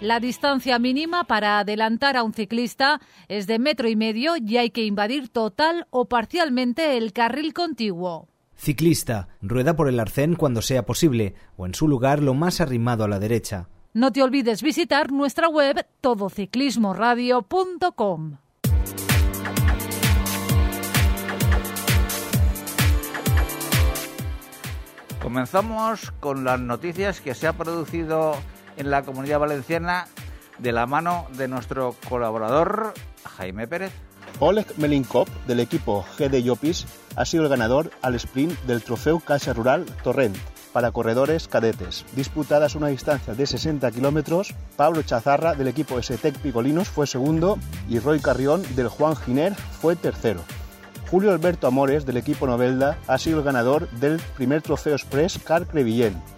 La distancia mínima para adelantar a un ciclista es de metro y medio y hay que invadir total o parcialmente el carril contiguo. Ciclista, rueda por el arcén cuando sea posible o en su lugar lo más arrimado a la derecha. No te olvides visitar nuestra web todociclismoradio.com. Comenzamos con las noticias que se ha producido en la comunidad valenciana de la mano de nuestro colaborador Jaime Pérez. Oleg Melinkov del equipo GD Yopis ha sido el ganador al sprint del trofeo Casa Rural Torrent para corredores cadetes. Disputadas una distancia de 60 kilómetros, Pablo Chazarra del equipo STEC Picolinos fue segundo y Roy Carrión del Juan Giner fue tercero. Julio Alberto Amores, del equipo Novelda, ha sido el ganador del primer trofeo Express Car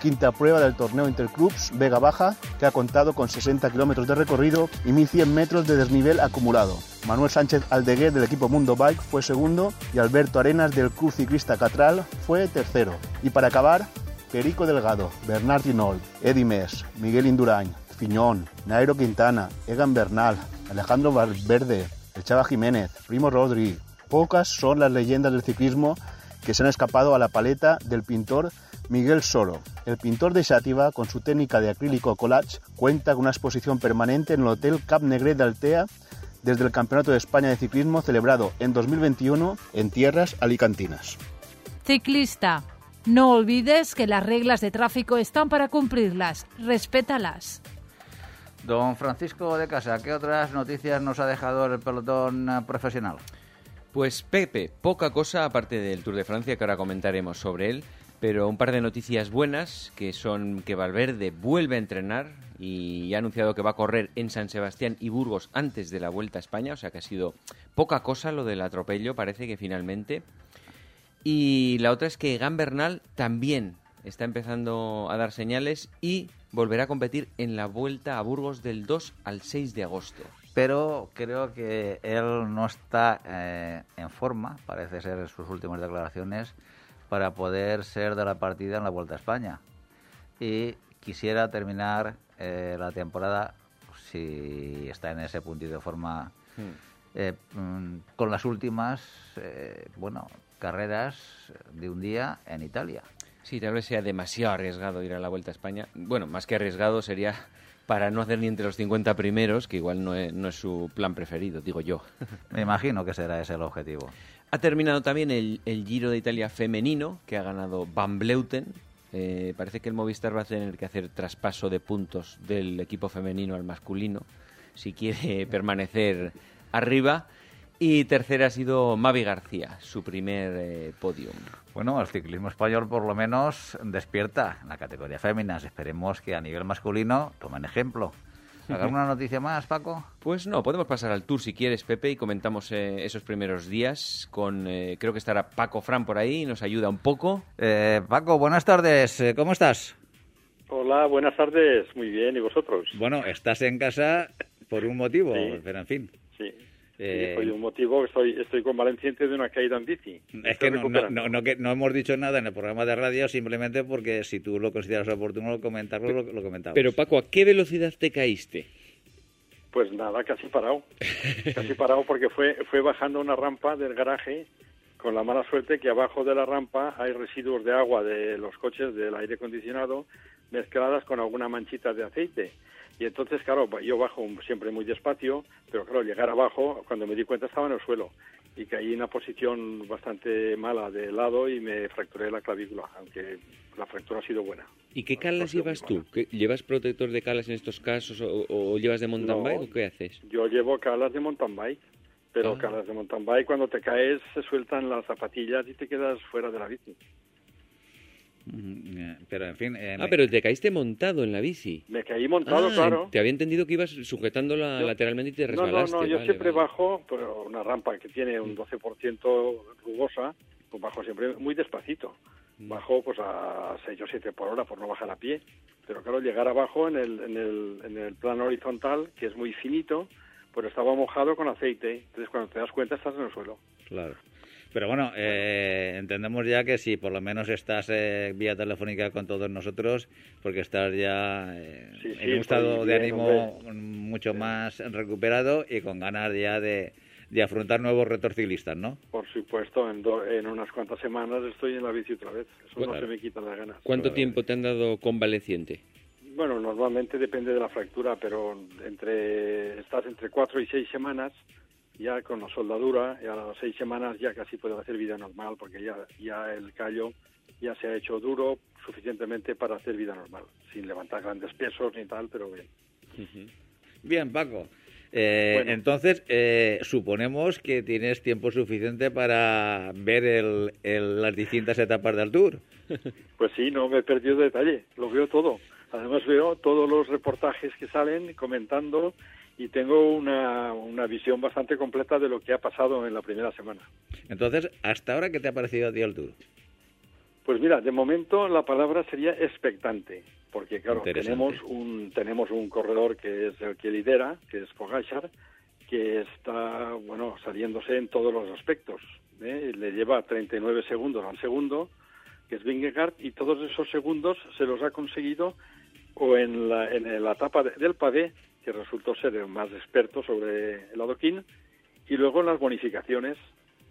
quinta prueba del torneo Interclubs Vega Baja, que ha contado con 60 kilómetros de recorrido y 1.100 metros de desnivel acumulado. Manuel Sánchez Aldeguer, del equipo Mundo Bike, fue segundo y Alberto Arenas, del Club Ciclista Catral, fue tercero. Y para acabar, Perico Delgado, Bernard Hinault, Eddie Mes, Miguel Indurain, Fiñón, Nairo Quintana, Egan Bernal, Alejandro Valverde, El Chava Jiménez, Primo Rodri, Pocas son las leyendas del ciclismo que se han escapado a la paleta del pintor Miguel Soro. El pintor de Xàtiva, con su técnica de acrílico collage, cuenta con una exposición permanente en el Hotel Cap Negret de Altea desde el Campeonato de España de Ciclismo celebrado en 2021 en tierras alicantinas. Ciclista, no olvides que las reglas de tráfico están para cumplirlas. Respétalas. Don Francisco de Casa, ¿qué otras noticias nos ha dejado el pelotón profesional? Pues Pepe, poca cosa aparte del Tour de Francia que ahora comentaremos sobre él, pero un par de noticias buenas que son que Valverde vuelve a entrenar y ha anunciado que va a correr en San Sebastián y Burgos antes de la Vuelta a España, o sea que ha sido poca cosa lo del atropello, parece que finalmente. Y la otra es que Egan Bernal también está empezando a dar señales y volverá a competir en la Vuelta a Burgos del 2 al 6 de agosto pero creo que él no está eh, en forma, parece ser en sus últimas declaraciones, para poder ser de la partida en la Vuelta a España. Y quisiera terminar eh, la temporada, si está en ese puntito de forma, eh, mm, con las últimas, bueno, carreras de un día en Italia. Sí, tal vez sea demasiado arriesgado ir a la Vuelta a España. Bueno, más que arriesgado sería para no hacer ni entre los 50 primeros, que igual no es, no es su plan preferido, digo yo. Me imagino que será ese el objetivo. Ha terminado también el, el Giro de Italia femenino, que ha ganado Van Bleuten. Eh, parece que el Movistar va a tener que hacer traspaso de puntos del equipo femenino al masculino, si quiere permanecer arriba. Y tercera ha sido Mavi García, su primer eh, podium. Bueno, el ciclismo español por lo menos despierta en la categoría féminas. Esperemos que a nivel masculino tomen ejemplo. ¿Alguna noticia más, Paco? Pues no, podemos pasar al tour si quieres, Pepe, y comentamos eh, esos primeros días con, eh, creo que estará Paco Fran por ahí y nos ayuda un poco. Eh, Paco, buenas tardes, ¿cómo estás? Hola, buenas tardes, muy bien, ¿y vosotros? Bueno, estás en casa por un motivo, Sí. pero en fin. Sí. Eh, un motivo que estoy, estoy convaleciente de una caída en bici. Es que no, no, no, no que no hemos dicho nada en el programa de radio simplemente porque si tú lo consideras oportuno comentarlo, lo, lo comentamos. Pero Paco, ¿a qué velocidad te caíste? Pues nada, casi parado. casi parado porque fue, fue bajando una rampa del garaje con la mala suerte que abajo de la rampa hay residuos de agua de los coches del aire acondicionado mezcladas con alguna manchita de aceite. Y entonces, claro, yo bajo siempre muy despacio, pero claro, llegar abajo, cuando me di cuenta estaba en el suelo. y caí en una posición bastante mala de lado y me fracturé la clavícula, aunque la fractura ha sido buena. ¿Y qué calas llevas tú? ¿Llevas protector de calas en estos casos o, llevas de mountain bike o qué haces? Yo llevo calas de mountain bike, pero ah. calas de mountain bike cuando te caes se sueltan las zapatillas y te quedas fuera de la bici. Pero en fin. Eh, ah, pero te caíste montado en la bici. Me caí montado, ah, claro. Te había entendido que ibas sujetándola lateralmente y te resbalaste. No, no, no. Yo siempre bajo, pero una rampa que tiene un 12% rugosa, pues bajo siempre muy despacito. Mm. Bajo pues a 6 o 7 por hora por no bajar a pie. Pero claro, llegar abajo en el, en el, en el plano horizontal, que es muy finito, pues estaba mojado con aceite. Entonces cuando te das cuenta estás en el suelo. Claro. Pero bueno, eh, entendemos ya que si por lo menos estás eh, vía telefónica con todos nosotros, porque estás ya eh, en un estado de ánimo mucho más recuperado y con ganas ya de, afrontar nuevos retos ciclistas, ¿no? Por supuesto, en, en unas cuantas semanas estoy en la bici otra vez. Eso no se me quita las ganas. ¿Cuánto tiempo te han dado convaleciente? Bueno, normalmente depende de la fractura, pero entre estás entre cuatro y seis semanas ya con la soldadura, y a las seis semanas ya casi puedo hacer vida normal porque ya, ya el callo ya se ha hecho duro suficientemente para hacer vida normal, sin levantar grandes pesos ni tal, pero bien. Bien, Paco. Eh, entonces, eh, suponemos que tienes tiempo suficiente para ver el, las distintas etapas del tour. Pues sí, no me he perdido detalle, lo veo todo. Además veo todos los reportajes que salen comentando y tengo una, una visión bastante completa de lo que ha pasado en la primera semana. Entonces, ¿hasta ahora qué te ha parecido a ti el Tour? Pues mira, de momento la palabra sería expectante, porque claro, tenemos un, tenemos un corredor que es el que lidera, que es Pogachar, que está, bueno, saliéndose en todos los aspectos. ¿eh? Le lleva 39 segundos al segundo, que es Vingegaard, y todos esos segundos se los ha conseguido o en la, en la etapa del pavé que resultó ser el más experto sobre el adoquín, y luego en las bonificaciones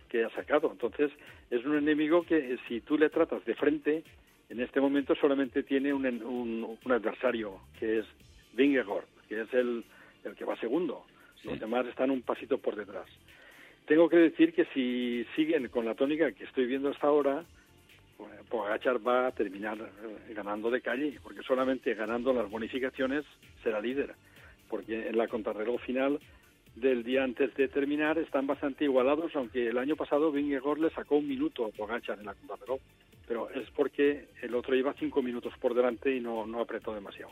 que ha sacado. Entonces, es un enemigo que si tú le tratas de frente, en este momento solamente tiene un, un, adversario, que es Vingegaard, que es el, el que va segundo. Los demás están un pasito por detrás. Tengo que decir que si siguen con la tónica que estoy viendo hasta ahora, pues Pogachar va a terminar eh, ganando de calle, porque solamente ganando las bonificaciones será líder porque en la contrarreloj final del día antes de terminar están bastante igualados, aunque el año pasado Vingegaard le sacó un minuto a Pogacar en la contrarreloj, pero es porque el otro iba cinco minutos por delante y no, no apretó demasiado.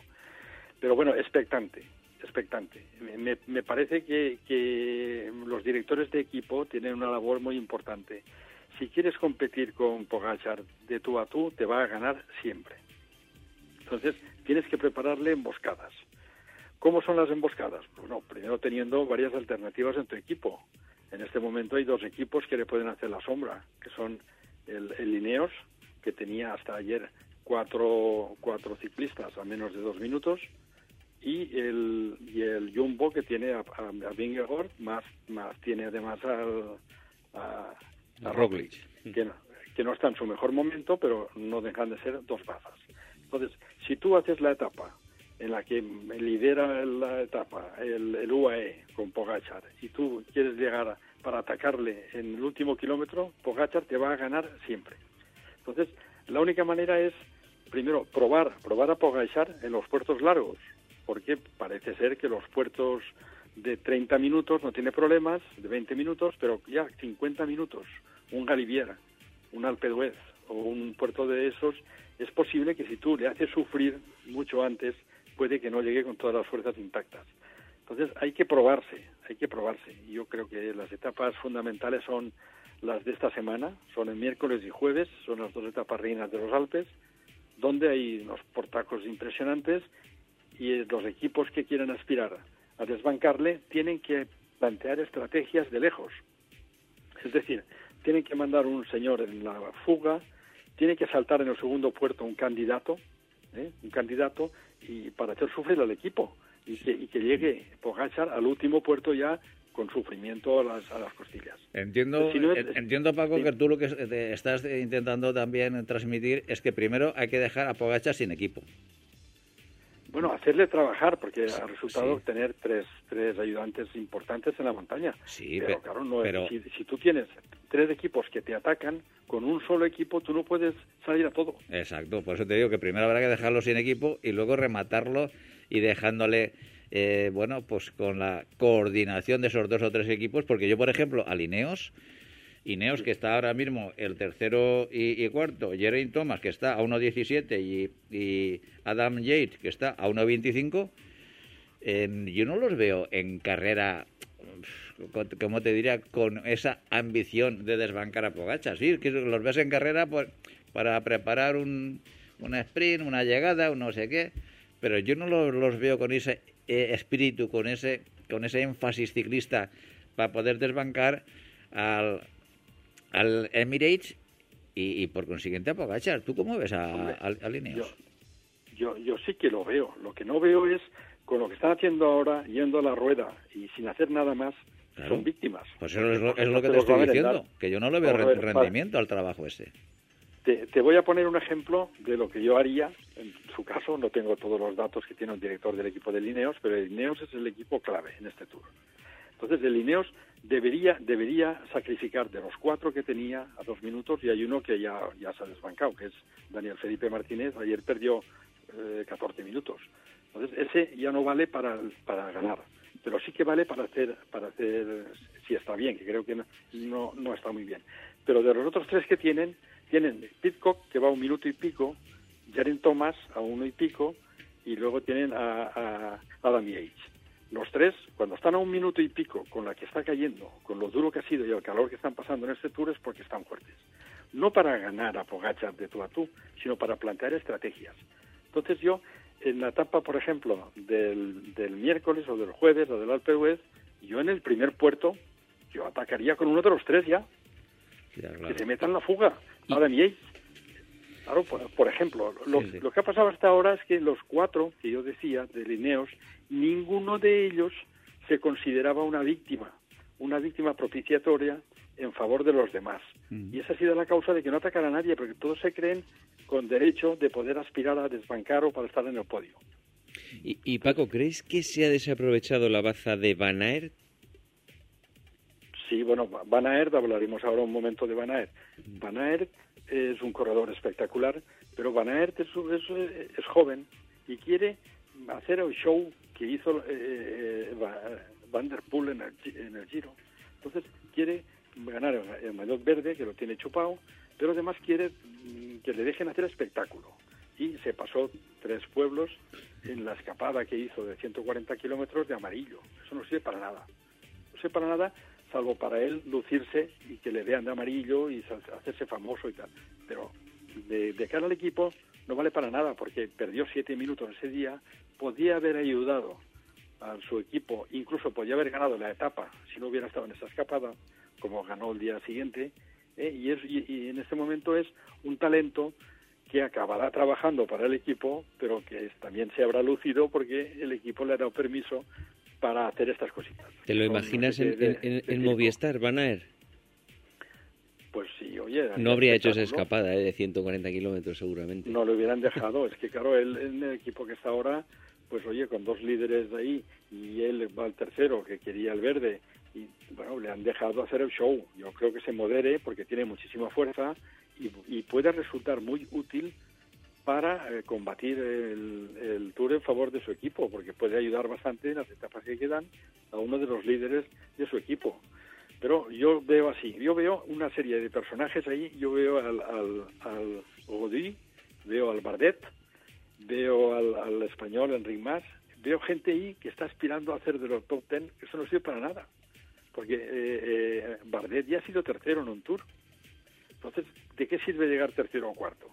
Pero bueno, expectante, expectante. Me, me parece que, que los directores de equipo tienen una labor muy importante. Si quieres competir con Pogachar de tú a tú, te va a ganar siempre. Entonces, tienes que prepararle emboscadas ¿Cómo son las emboscadas? Bueno, primero teniendo varias alternativas en tu equipo. En este momento hay dos equipos que le pueden hacer la sombra, que son el, el Lineos, que tenía hasta ayer cuatro, cuatro ciclistas a menos de dos minutos, y el, y el Jumbo, que tiene a, a, más, más tiene además al, a, a Roglic, que no, que no está en su mejor momento, pero no dejan de ser dos bazas. Entonces, si tú haces la etapa en la que lidera la etapa el, UAE con Pogachar y tú quieres llegar para atacarle en el último kilómetro, Pogachar te va a ganar siempre. Entonces, la única manera es, primero, probar, probar a Pogachar en los puertos largos, porque parece ser que los puertos de 30 minutos no tiene problemas, de 20 minutos, pero ya 50 minutos, un Galiviera, un Alpe o un puerto de esos, es posible que si tú le haces sufrir mucho antes, puede que no llegue con todas las fuerzas intactas. Entonces hay que probarse, hay que probarse. Yo creo que las etapas fundamentales son las de esta semana, son el miércoles y jueves, son las dos etapas reinas de los Alpes, donde hay unos portacos impresionantes y los equipos que quieren aspirar a desbancarle tienen que plantear estrategias de lejos. Es decir, tienen que mandar un señor en la fuga, tiene que saltar en el segundo puerto un candidato, ¿eh? un candidato y para hacer sufrir al equipo y que, y que llegue Pogachar al último puerto ya con sufrimiento a las, a las costillas. Entiendo, entiendo Paco, que tú lo que estás intentando también transmitir es que primero hay que dejar a Pogachar sin equipo. Bueno, hacerle trabajar, porque ha resultado tener tres, tres ayudantes importantes en la montaña. Sí, pero, claro, no pero... Si, si, tú tienes tres equipos que te atacan, con un solo equipo tú no puedes salir a todo. Exacto, por eso te digo que primero habrá que dejarlo sin equipo y luego rematarlo y dejándole, eh, bueno, pues con la coordinación de esos dos o tres equipos, porque yo, por ejemplo, alineos Ineos, que está ahora mismo el tercero y, cuarto, Jeremy Thomas, que está a 1.17, y, y Adam Yates, que está a 1.25, eh, yo no los veo en carrera, como te diría, con esa ambición de desbancar a Pogacha. Sí, que los ves en carrera pues, para preparar un, una sprint, una llegada, un no sé qué, pero yo no los, los veo con ese eh, espíritu, con ese, con ese énfasis ciclista para poder desbancar al, al Emirates y, por consiguiente a Pogachar. ¿Tú cómo ves a, al, Yo, yo, sí que lo veo. Lo que no veo es con lo que están haciendo ahora, yendo a la rueda y sin hacer nada más, son víctimas. Pues eso es lo, es lo que te estoy diciendo, que yo no le veo rendimiento al trabajo ese. Te, te, voy a poner un ejemplo de lo que yo haría. En su caso, no tengo todos los datos que tiene un director del equipo de Lineos, pero el Lineos es el equipo clave en este tour. Entonces, el Lineos debería, debería sacrificar de los cuatro que tenía a dos minutos y hay uno que ya, ya se ha desbancado, que es Daniel Felipe Martínez. Ayer perdió eh, 14 minutos. Entonces, ese ya no vale para, para ganar, pero sí que vale para hacer, para hacer, si está bien, que creo que no, no, está muy bien. Pero de los otros tres que tienen, tienen Pitcock, que va a un minuto y pico, Jaren Thomas a uno y pico, y luego tienen a, a Adam Yates los tres, cuando están a un minuto y pico con la que está cayendo, con lo duro que ha sido y el calor que están pasando en este tour, es porque están fuertes. No para ganar a Pogachar de tú a tú, sino para plantear estrategias. Entonces yo, en la etapa, por ejemplo, del, del miércoles o del jueves o del Alpe yo en el primer puerto, yo atacaría con uno de los tres ya. Que se metan la fuga. Yates. Claro, por, ejemplo, lo, lo, que ha pasado hasta ahora es que los cuatro que yo decía de Lineos ninguno de ellos se consideraba una víctima, una víctima propiciatoria en favor de los demás. Mm. Y esa ha sido la causa de que no atacara a nadie, porque todos se creen con derecho de poder aspirar a desbancar o para estar en el podio. Y, Paco, ¿crees que se ha desaprovechado la baza de Van Aert? Sí, bueno, Van Aert, hablaremos ahora un momento de Van Aert. Mm. Van Aert es un corredor espectacular, pero Van Aert es, es joven y quiere hacer el show que hizo eh, eh, Van der Poel en el, Giro. Entonces quiere ganar el, maillot verde, que lo tiene chupado, pero además quiere mm, que le dejen hacer espectáculo. Y se pasó tres pueblos en la escapada que hizo de 140 kilómetros de amarillo. Eso no sirve para nada. No sirve para nada, salvo para él lucirse y que le vean de amarillo y hacerse famoso y tal. Pero de, de cara al equipo no vale para nada porque perdió siete minutos ese día, podía haber ayudado a su equipo, incluso podía haber ganado la etapa si no hubiera estado en esa escapada, como ganó el día siguiente, ¿eh? y, es, y, en este momento es un talento que acabará trabajando para el equipo, pero que también se habrá lucido porque el equipo le ha dado permiso para hacer estas cositas. ¿Te lo imaginas en, en, en Movistar, Van pues sí, oye... No habría hecho esa escapada ¿eh? de 140 kilómetros seguramente. No lo hubieran dejado, es que claro, él en el equipo que está ahora, pues oye, con dos líderes de ahí y él va al tercero que quería el verde y bueno, le han dejado hacer el show. Yo creo que se modere porque tiene muchísima fuerza y, puede resultar muy útil para eh, combatir el, Tour en favor de su equipo, porque puede ayudar bastante en las etapas que quedan a uno de los líderes de su equipo. Pero yo veo así, yo veo una serie de personajes ahí, yo veo al, al, al veo al Bardet, veo al, al español Enric Mas, veo gente ahí que está aspirando a hacer de los top ten, eso no sirve para nada, porque eh, eh, Bardet ya ha sido tercero en un tour, entonces, ¿de qué sirve llegar tercero o cuarto?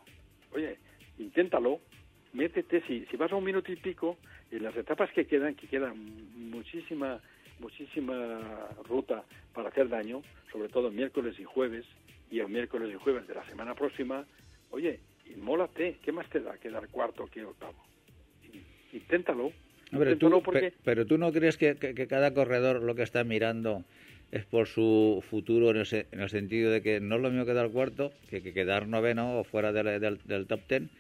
Oye, inténtalo, métete, si, si vas a un minuto y pico, en las etapas que quedan, que quedan muchísima muchísima ruta para hacer daño, sobre todo miércoles y jueves, y el miércoles y jueves de la semana próxima, oye, inmólate, ¿qué más te da quedar cuarto que octavo? Inténtalo. pero, tú, pero, tú no crees que, cada corredor lo que está mirando es por su futuro en el, en el sentido de que no es lo mismo quedar cuarto que, quedar noveno o fuera del, del top ten,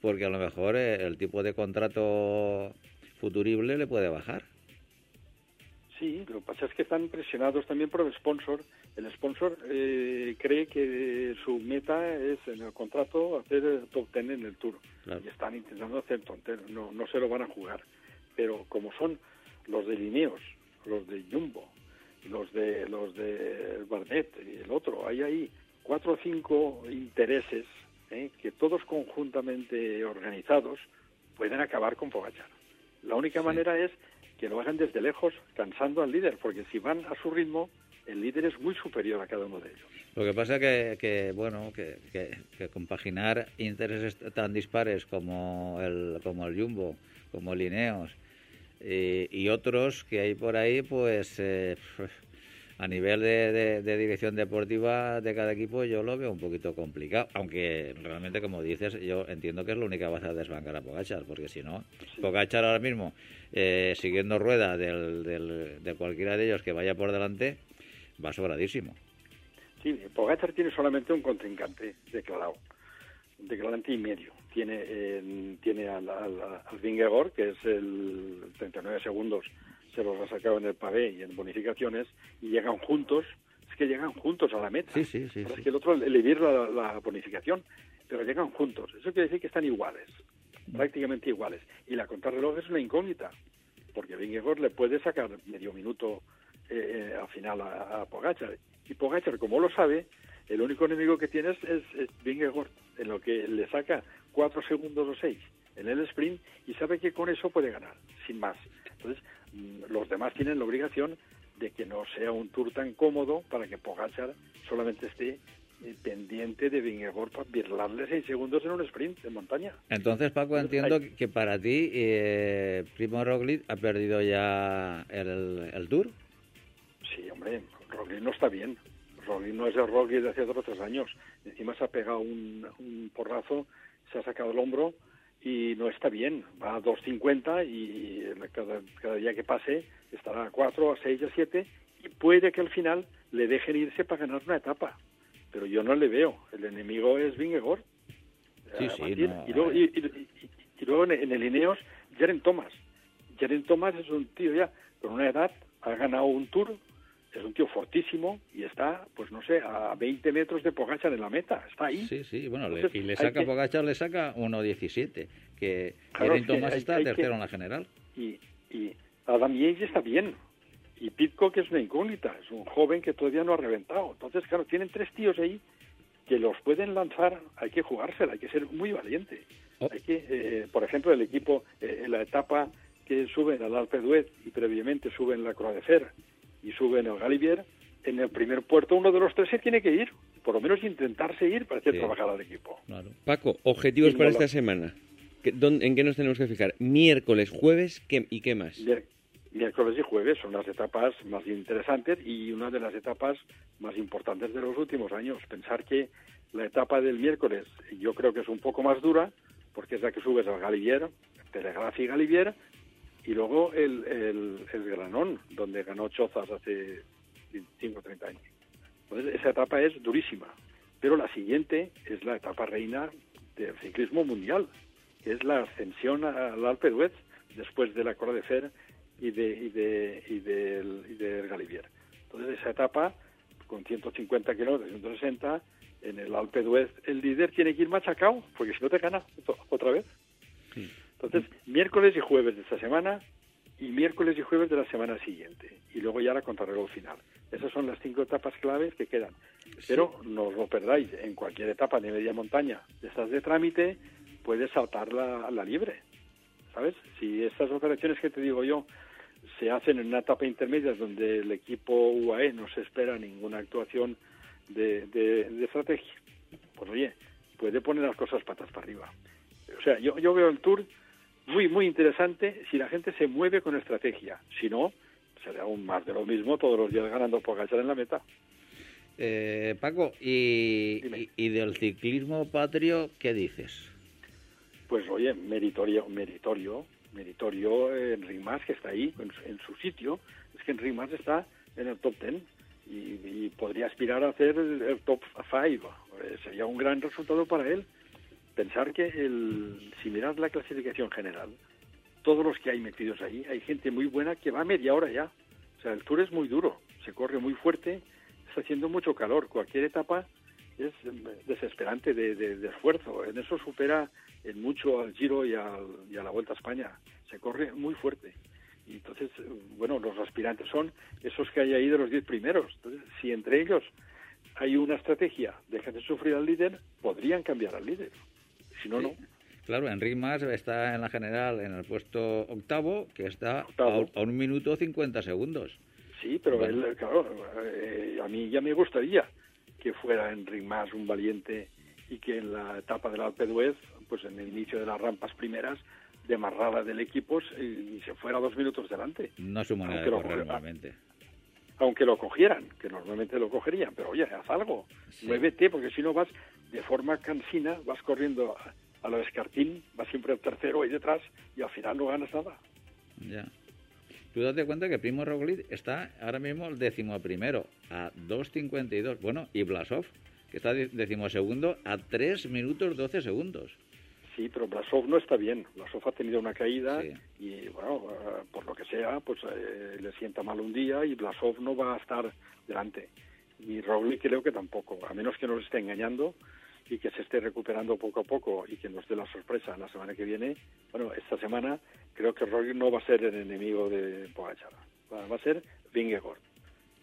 porque a lo mejor eh, el tipo de contrato futurible le puede bajar. Sí, lo que pasa es que están presionados también por el sponsor. El sponsor eh, cree que su meta es en el contrato hacer el top ten en el Tour. Claro. Y están intentando hacer top ten. No, no se lo van a jugar. Pero como son los de Lineos, los de Jumbo, los de los de Barnet y el otro, hay ahí cuatro o cinco intereses ¿eh? que todos conjuntamente organizados pueden acabar con Pogachar. La única manera es que lo hagan desde lejos, cansando al líder, porque si van a su ritmo, el líder es muy superior a cada uno de ellos. Lo que pasa que, que bueno, que, que, que compaginar intereses tan dispares como el, como el Jumbo, como el Ineos y, y otros que hay por ahí, pues eh, a nivel de, de- de dirección deportiva de cada equipo yo lo veo un poquito complicado, aunque realmente como dices yo entiendo que es la única base de desbancar a Pogachar, porque si no, Pogachar ahora mismo eh, siguiendo rueda del, del- de cualquiera de ellos que vaya por delante va sobradísimo. Sí, Pogacar tiene solamente un contrincante declarado, un declarante y medio. Tiene eh, tiene al, al, al Vingegaard, que es el 39 segundos, se los ha sacado en el pavé y en bonificaciones, y llegan juntos, es que llegan juntos a la meta. Sí, sí, sí. Es que el otro le libera la, la bonificación, pero llegan juntos. Eso quiere decir que están iguales, prácticamente iguales. Y la contrarreloj es una incógnita, porque Vingegaard le puede sacar medio minuto eh, eh, al final a, a Pogacar. Y Pogacar, como lo sabe, el único enemigo que tiene es, es, Vingegaard, en lo que le saca cuatro segundos o seis en el sprint y sabe que con eso puede ganar, sin más. Entonces, mm, los demás tienen la obligación de que no sea un tour tan cómodo para que Pogacar solamente esté eh, pendiente de Vingegaard para birlarle seis segundos en un sprint de montaña. Entonces, Paco, entiendo hay- que para ti eh, Primo Roglic ha perdido ya el, el Tour. Sí, hombre, Roglic no está bien. Roglic no es el Roglic de hace dos o tres años. Encima se ha pegado un, un porrazo, se ha sacado el hombro y no está bien. Va a 2.50 y cada, cada día que pase estará a 4, a 6, a 7 y puede que al final le dejen irse para ganar una etapa. Pero yo no le veo. El enemigo es Vingegaard. Sí, sí, no, y, luego, y, y- y- y luego en el Ineos, Jeren Thomas. Jeren Thomas es un tío ya con una edad, ha ganado un tour, es un tío fortísimo y está, pues no sé, a 20 metros de Pogacar en la meta, está ahí. Sí, sí, bueno, le- y le saca que- le saca 1.17, que Claro, Thomas hay- está hay que- tercero en la general. Y, y Adam Yates está bien. Y Pitcock es una incógnita, es un joven que todavía no ha reventado. Entonces, claro, tienen tres tíos ahí que los pueden lanzar, hay que jugársela, hay que ser muy valiente. Oh. Hay que, eh, por ejemplo, el equipo, eh, en la etapa que suben al Alpe d'Huez y previamente suben la Croix de Fer y suben el Galibier, en el primer puerto uno de los tres se tiene que ir, por lo menos intentarse ir para hacer Sí. trabajar al equipo. Claro. Paco, objetivos para esta semana. ¿Qué- dónde- ¿En qué nos tenemos que fijar? Miércoles, jueves ¿qué- y qué más? Mier- Miércoles y jueves son las etapas más interesantes y una de las etapas más importantes de los últimos años. Pensar que la etapa del miércoles yo creo que es un poco más dura porque es la que subes al Galivier, Telegraph y Galivier, y luego el, el, el Granón, donde ganó Chozas hace 25 o 30 años. Entonces esa etapa es durísima. Pero la siguiente es la etapa reina del ciclismo mundial, que es la ascensión al Alpe d'Huez después de la Croix de Fer y de y de y del, y del Galivier. Entonces esa etapa con 150 kilómetros, 160 en el Alpe d'Huez el líder tiene que ir machacado porque si no te gana otra vez. Entonces miércoles y jueves de esta semana y miércoles y jueves de la semana siguiente y luego ya la contrarreloj final. Esas son las cinco etapas claves que quedan. Pero no os lo perdáis, en cualquier etapa de media montaña de estas de trámite puedes saltar la, la libre. ¿Sabes? Si estas operaciones que te digo yo se hacen en una etapa intermedia donde el equipo UAE no se espera ninguna actuación de, de, de estrategia, pues oye, puede poner las cosas patas para arriba. O sea, yo, yo veo el Tour muy, muy interesante si la gente se mueve con estrategia. Si no, será aún más de lo mismo, todos los días ganando Pogacar en la meta. Eh, Paco, y, y, y del ciclismo patrio, ¿qué dices? Pues oye, meritorio, meritorio, meritorio Enric Mas, que está ahí en, su- en su sitio. Es que Enric Mas está en el top ten y, y podría aspirar a hacer el, el top five. Eh, sería un gran resultado para él. Pensar que el, si miras la clasificación general, todos los que hay metidos ahí, hay gente muy buena que va media hora ya. O sea, el Tour es muy duro, se corre muy fuerte, está haciendo mucho calor. Cualquier etapa es desesperante de, de, esfuerzo. En eso supera en mucho al Giro y, al, y a la Vuelta a España. Se corre muy fuerte. Y entonces, bueno, los aspirantes son esos que hay ahí de los diez primeros. Entonces, si entre ellos hay una estrategia, dejan de sufrir al líder, podrían cambiar al líder. Si no, no. Claro, Enrique Mas está en la general en el puesto octavo, que está A, un minuto cincuenta segundos. Sí, pero él, claro, eh, a mí ya me gustaría que fuera Enric Mas un valiente y que en la etapa del Alpe d'Huez, pues en el inicio de las rampas primeras, demarrara del equipo y, se fuera dos minutos delante. No es su manera de correr normalmente. Aunque lo cogieran, que normalmente lo cogerían, pero oye, haz algo, muévete, porque si no vas de forma cansina, vas corriendo a, lo escartín, vas siempre el tercero ahí detrás y al final no ganas nada. Ya. Tú date cuenta que Primo Roglic está ahora mismo el décimo primero a 2.52. Bueno, y Blasov, que está décimo segundo a 3 minutos 12 segundos. Sí, pero Blasov no está bien. Blasov ha tenido una caída y, bueno, eh, por lo que sea, pues eh, le sienta mal un día y Blasov no va a estar delante. Y Roglic creo que tampoco, a menos que nos esté engañando y que se esté recuperando poco a poco y que nos dé la sorpresa la semana que viene. Bueno, esta semana creo que Roglic no va a ser el enemigo de Pogacar, va a ser Vingegaard.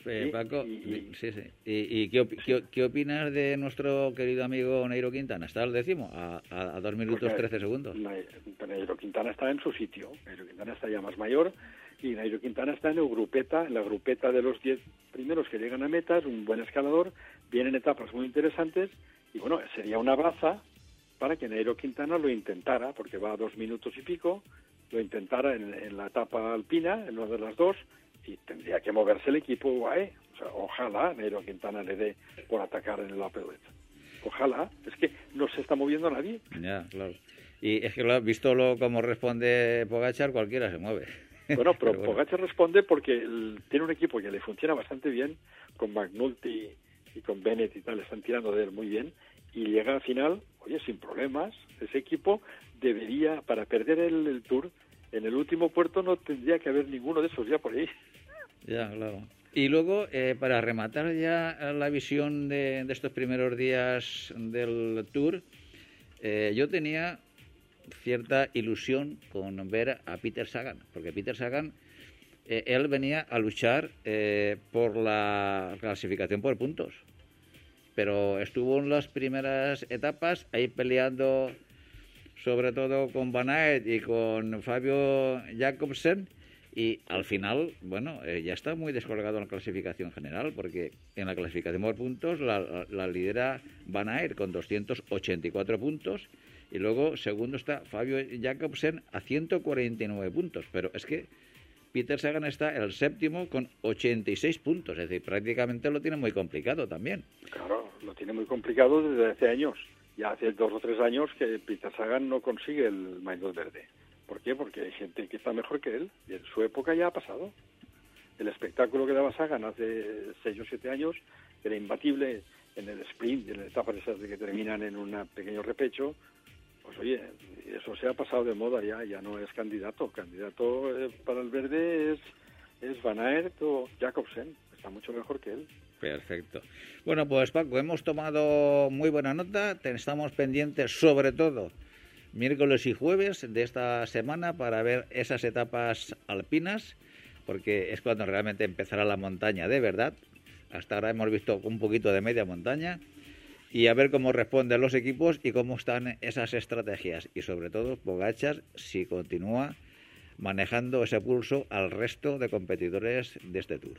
Eh, Paco, y, sí, sí. ¿Y, qué, opinas de nuestro querido amigo Neiro Quintana? Está al décimo, a, a, dos minutos trece segundos. Neiro Quintana está en su sitio. Neiro Quintana está ya más mayor y Nairo Quintana está en el grupeta, en la grupeta de los diez primeros que llegan a metas, un buen escalador, vienen etapas muy interesantes y bueno, sería una baza para que Nairo Quintana lo intentara, porque va a dos minutos y pico, lo intentara en, la etapa alpina, en una de las dos, y tendría que moverse el equipo UAE. O sea, ojalá Nairo Quintana le dé por atacar en el Apple Ojalá, es que no se está moviendo nadie. Ya, claro. Y es que, lo, visto lo como responde Pogachar, cualquiera se mueve. Bueno, pero, Pogacar responde porque tiene un equipo que le funciona bastante bien, con McNulty y con Bennett y tal, están tirando de él muy bien, y llega al final, oye, sin problemas, ese equipo debería, para perder el, Tour, en el último puerto no tendría que haber ninguno de esos ya por ahí. Ya, claro. Y luego, eh, para rematar ya la visión de, estos primeros días del Tour, eh, yo tenía cierta ilusión con ver a Peter Sagan, porque Peter Sagan, eh, él venía a luchar por la clasificación por puntos, pero estuvo en las primeras etapas ahí peleando sobre todo con Van Aert y con Fabio Jacobsen, y al final, bueno, eh, ya está muy descolgado en la clasificación general, porque en la clasificación por puntos la, la lidera Van Aert con 284 puntos y luego, segundo está Fabio Jacobsen a 149 puntos. Pero es que Peter Sagan está el séptimo con 86 puntos. Es decir, prácticamente lo tiene muy complicado también. Claro, lo tiene muy complicado desde hace años. Ya hace dos o tres años que Peter Sagan no consigue el maillot verde. ¿Por qué? Porque hay gente que está mejor que él. Y en su época ya ha pasado. El espectáculo que daba Sagan hace seis o siete años era imbatible en el sprint, en las etapas esas de que terminan en un pequeño repecho, pues oye, eso se ha pasado de moda ya, ya no es candidato. Candidato eh, para el verde es, es Van Aert o Jacobsen, está mucho mejor que él. Perfecto. Bueno, pues Paco, hemos tomado muy buena nota, estamos pendientes sobre todo miércoles y jueves de esta semana para ver esas etapas alpinas, porque es cuando realmente empezará la montaña de verdad. Hasta ahora hemos visto un poquito de media montaña y a ver cómo responden los equipos y cómo están esas estrategias. Y sobre todo, Pogachar, si continúa manejando ese pulso al resto de competidores de este Tour.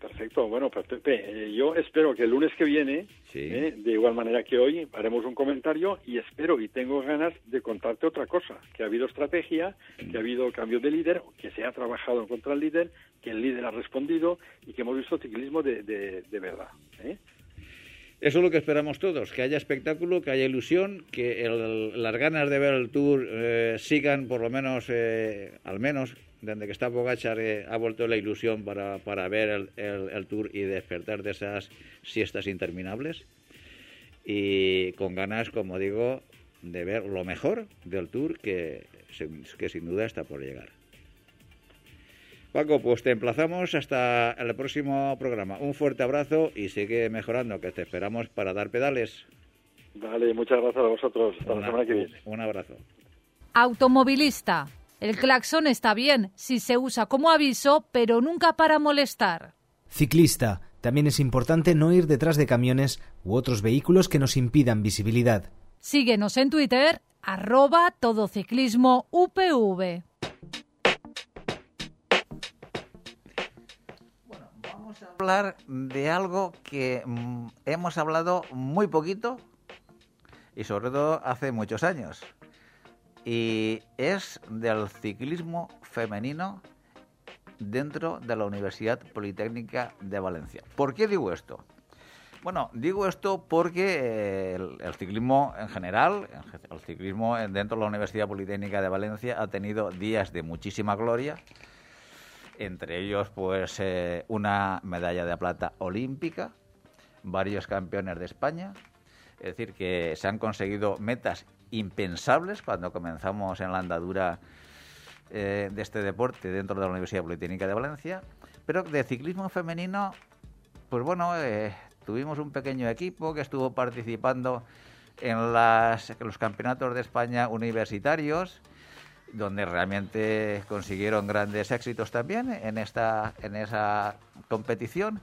Perfecto, bueno, pues Pepe, eh, yo espero que el lunes que viene, eh, de igual manera que hoy, haremos un comentario y espero y tengo ganas de contarte otra cosa, que ha habido estrategia, que ha habido cambio de líder, que se ha trabajado contra el líder, que el líder ha respondido y que hemos visto ciclismo de, de, de verdad. ¿eh? Eso es lo que esperamos todos, que haya espectáculo, que haya ilusión, que las ganas de ver el Tour eh, sigan por lo menos, eh, al menos, desde que está Bogachar eh, ha vuelto la ilusión para, para ver el, Tour y despertar de esas siestas interminables. Y con ganas, como digo, de ver lo mejor del Tour que, que sin duda está por llegar. Paco, pues te emplazamos hasta el próximo programa. Un fuerte abrazo y sigue mejorando, que te esperamos para dar pedales. Vale, muchas gracias a vosotros. Hasta la semana que viene. Un abrazo. Automovilista. El claxon está bien si se usa como aviso, pero nunca para molestar. Ciclista. También es importante no ir detrás de camiones u otros vehículos que nos impidan visibilidad. Síguenos en Twitter, arroba todociclismo UPV. De algo que mm, hemos hablado muy poquito y sobre todo hace muchos años. Y es del ciclismo femenino dentro de la Universidad Politécnica de Valencia. ¿Por qué digo esto? Bueno, digo esto porque eh, el, ciclismo en general, el ciclismo dentro de la Universidad Politécnica de Valencia ha tenido días de muchísima gloria, entre ellos pues eh, una medalla de plata olímpica, varios campeones de España, es decir, que se han conseguido metas impensables cuando comenzamos en la andadura eh, de este deporte dentro de la Universidad Politécnica de Valencia, pero de ciclismo femenino, pues bueno, eh, tuvimos un pequeño equipo que estuvo participando en, las, en los campeonatos de España universitarios, donde realmente consiguieron grandes éxitos también en esta en esa competición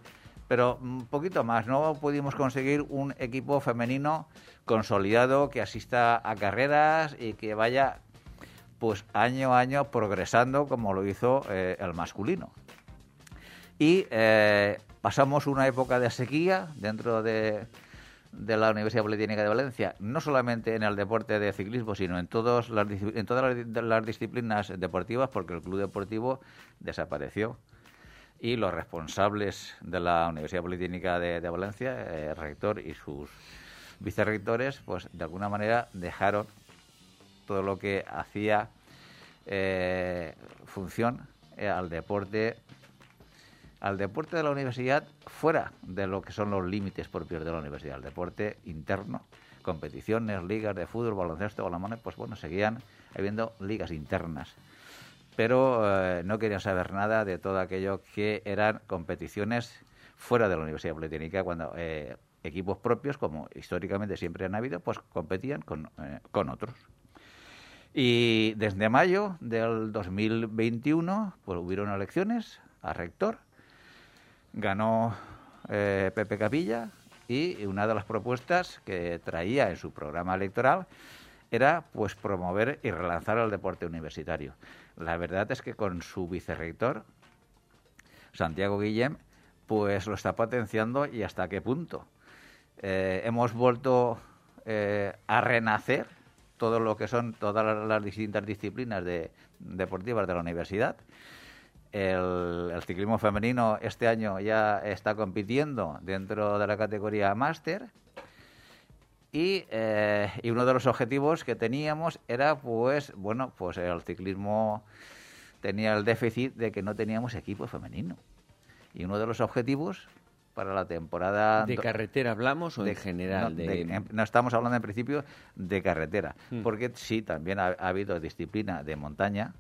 pero un poquito más no pudimos conseguir un equipo femenino consolidado que asista a carreras y que vaya pues año a año progresando como lo hizo eh, el masculino. Y eh, pasamos una época de sequía dentro de, de, la Universidad Politécnica de Valencia, no solamente en el deporte de ciclismo, sino en, todos las, en todas las, disciplinas deportivas, porque el club deportivo desapareció. Y los responsables de la Universidad Politécnica de, Valencia, el eh, rector y sus vicerrectores, pues de alguna manera dejaron todo lo que hacía eh, función eh, al deporte al deporte de la universidad fuera de lo que son los límites propios de la universidad, el deporte interno, competiciones, ligas de fútbol, baloncesto, balonmano, pues bueno, seguían habiendo ligas internas. Pero eh, no querían saber nada de todo aquello que eran competiciones fuera de la Universidad Politécnica, cuando equipos propios, como históricamente siempre han habido, pues competían con, con otros. Y desde mayo del 2021, pues hubieron elecciones a rector, ganó eh, Pepe Capilla y una de las propuestas que traía en su programa electoral era pues promover y relanzar el deporte universitario. La verdad es que con su vicerrector, Santiago Guillem, pues lo está potenciando y hasta qué punto. Eh, hemos vuelto eh, a renacer todo lo que son todas las distintas disciplinas de, deportivas de la universidad. El, ciclismo femenino este año ya está compitiendo dentro de la categoría máster y, eh, y, uno de los objetivos que teníamos era pues bueno pues el ciclismo tenía el déficit de que no teníamos equipo femenino y uno de los objetivos para la temporada. ¿De carretera hablamos o de, general? No, estamos hablando en principio de carretera, hmm. porque sí, también ha, habido disciplina de montaña.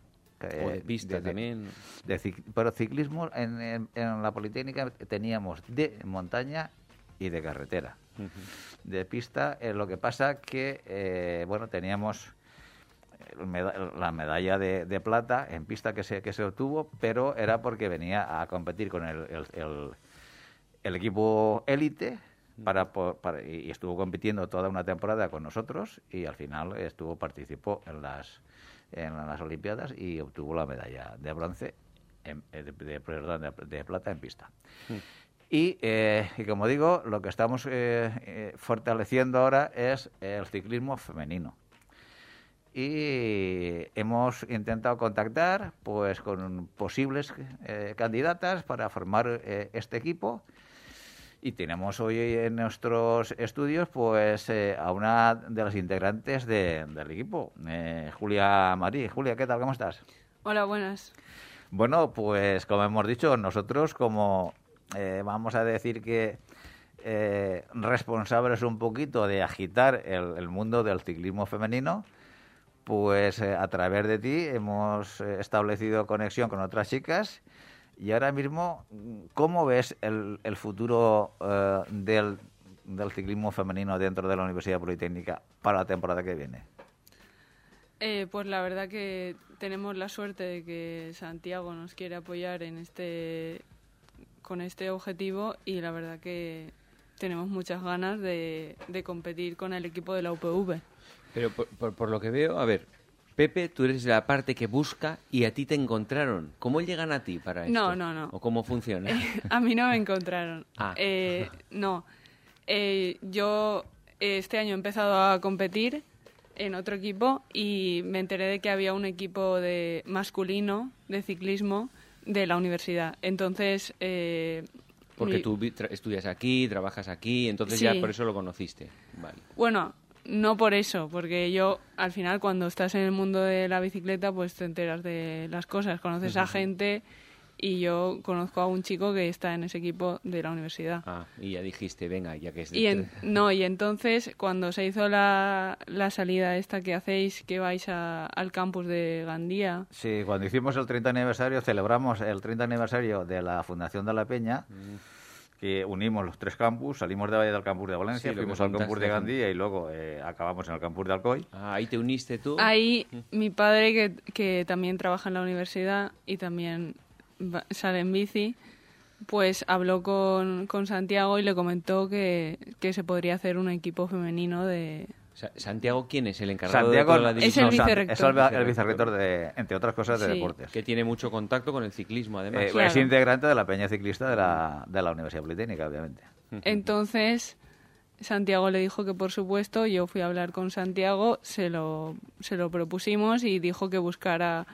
O de pista también. pero ciclismo en, la Politécnica teníamos de montaña y de carretera. De pista, eh, lo que pasa que, eh, bueno, teníamos la medalla de, plata en pista que se, que se obtuvo, pero era porque venía a competir con el, el equipo élite para, y estuvo compitiendo toda una temporada con nosotros y al final estuvo participó en las en las Olimpiadas y obtuvo la medalla de bronce eh, de, plata en pista. Mm. Eh, y, como digo, lo que estamos eh, fortaleciendo ahora es el ciclismo femenino. Y hemos intentado contactar pues con posibles candidatas para formar este equipo y tenemos hoy en nuestros estudios pues eh, a una de las integrantes del equipo, eh, Julia Marí. Julia, ¿qué tal? ¿Cómo estás? Hola, buenas. Bueno, pues como hemos dicho, nosotros como eh, vamos a decir que eh, responsables un poquito de agitar el, el mundo del ciclismo femenino, pues eh, a través de ti hemos establecido conexión con otras chicas y ahora mismo, ¿cómo ves el, el futuro eh, del, del ciclismo femenino dentro de la Universidad Politécnica para la temporada que viene? Eh, pues la verdad que tenemos la suerte de que Santiago nos quiere apoyar en este con este objetivo y la verdad que tenemos muchas ganas de, de competir con el equipo de la UPV. Pero por, por- por lo que veo, a ver, Pepe, tú eres la parte que busca y a ti te encontraron. ¿Cómo llegan a ti para esto? No, no, no. ¿O cómo funciona? A mí no me encontraron. Ah. Eh, no. Eh, yo eh, este año he empezado a competir en otro equipo y me enteré de que había un equipo de masculino de ciclismo de la universidad. Entonces, eh, Porque mi- tú estudias aquí, trabajas aquí, entonces Sí. ya por eso lo conociste. Vale. Bueno, no por eso, porque yo al final cuando estás en el mundo de la bicicleta pues te enteras de las cosas, conoces a gente y yo conozco a un chico que está en ese equipo de la universidad. Ah, y ya dijiste, venga, ya que es de Y en- no, y entonces cuando se hizo la, la salida esta que hacéis, que vais a- al campus de Gandía, Sí, cuando hicimos el 30 aniversario, celebramos el 30 aniversario de la Fundación de la Peña, que unimos los tres campus, salimos de del campus de Valencia, Sí, fuimos al campus de Gandía y luego eh, acabamos en el campus de Alcoy. Ah, ahí te uniste tú. ahí mi padre que, que también trabaja en la universidad y también va- sale en bici, pues habló con, con Santiago y le comentó que, que se podría hacer un equipo femenino de... Sa- Santiago, ¿quién es el encargado Santiago de toda la Es división? el San- vicerrector. es el, el vicerrector de, entre otras cosas, de Sí. deportes. Que tiene mucho contacto con el ciclismo, además. Eh, Claro. Es integrante de la Peña Ciclista de la, de la Universidad Politécnica, obviamente. Entonces Santiago le dijo que por supuesto, yo fui a hablar con Santiago, se lo, se lo propusimos y dijo que buscara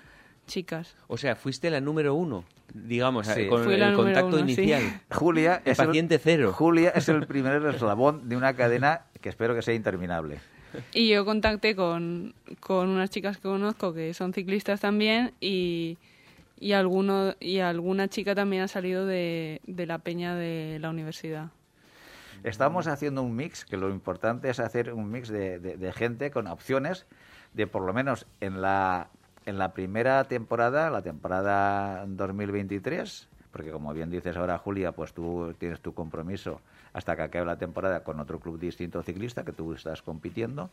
chicas. O sea, fuiste la número uno, digamos, Sí. con Fui el contacto uno, sí. inicial. Julia El es paciente cero. Julia es el primer eslabón de una cadena que espero que sea interminable. Y yo contacté con, con unas chicas que conozco que son ciclistas también y, y, alguno, y alguna chica también ha salido de, de la peña de la universidad. Estamos haciendo un mix, que lo importante es hacer un mix de, de- de gente con opciones de por lo menos en la, en la primera temporada, la temporada 2023, porque como bien dices ahora Julia, pues tú tienes tu compromiso hasta que acabe la temporada con otro club distinto ciclista que tú estás compitiendo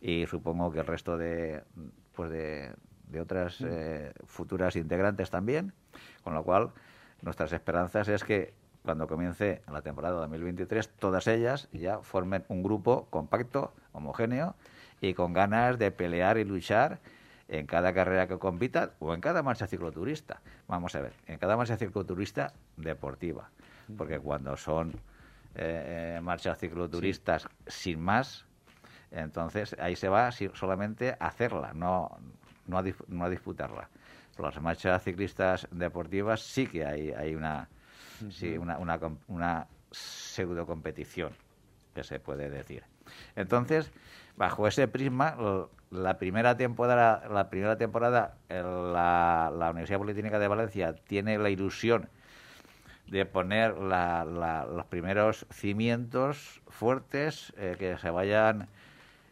y supongo que el resto de pues de, de otras eh, futuras integrantes también, con lo cual nuestras esperanzas es que cuando comience la temporada 2023 todas ellas ya formen un grupo compacto, homogéneo y con ganas de pelear y luchar en cada carrera que compitan o en cada marcha cicloturista. Vamos a ver, en cada marcha cicloturista deportiva, porque cuando son eh, eh, marchas cicloturistas sin más, entonces ahí se va solamente a hacerla, no, no, a, no a disputarla. Las marchas ciclistas deportivas sí que hay, hay una, sí, una, una, una pseudo competición, que se puede decir. Entonces, bajo ese prisma, la primera temporada, la primera temporada la, la Universidad Politécnica de Valencia tiene la ilusión de poner la- la- los primeros cimientos fuertes eh, que se vayan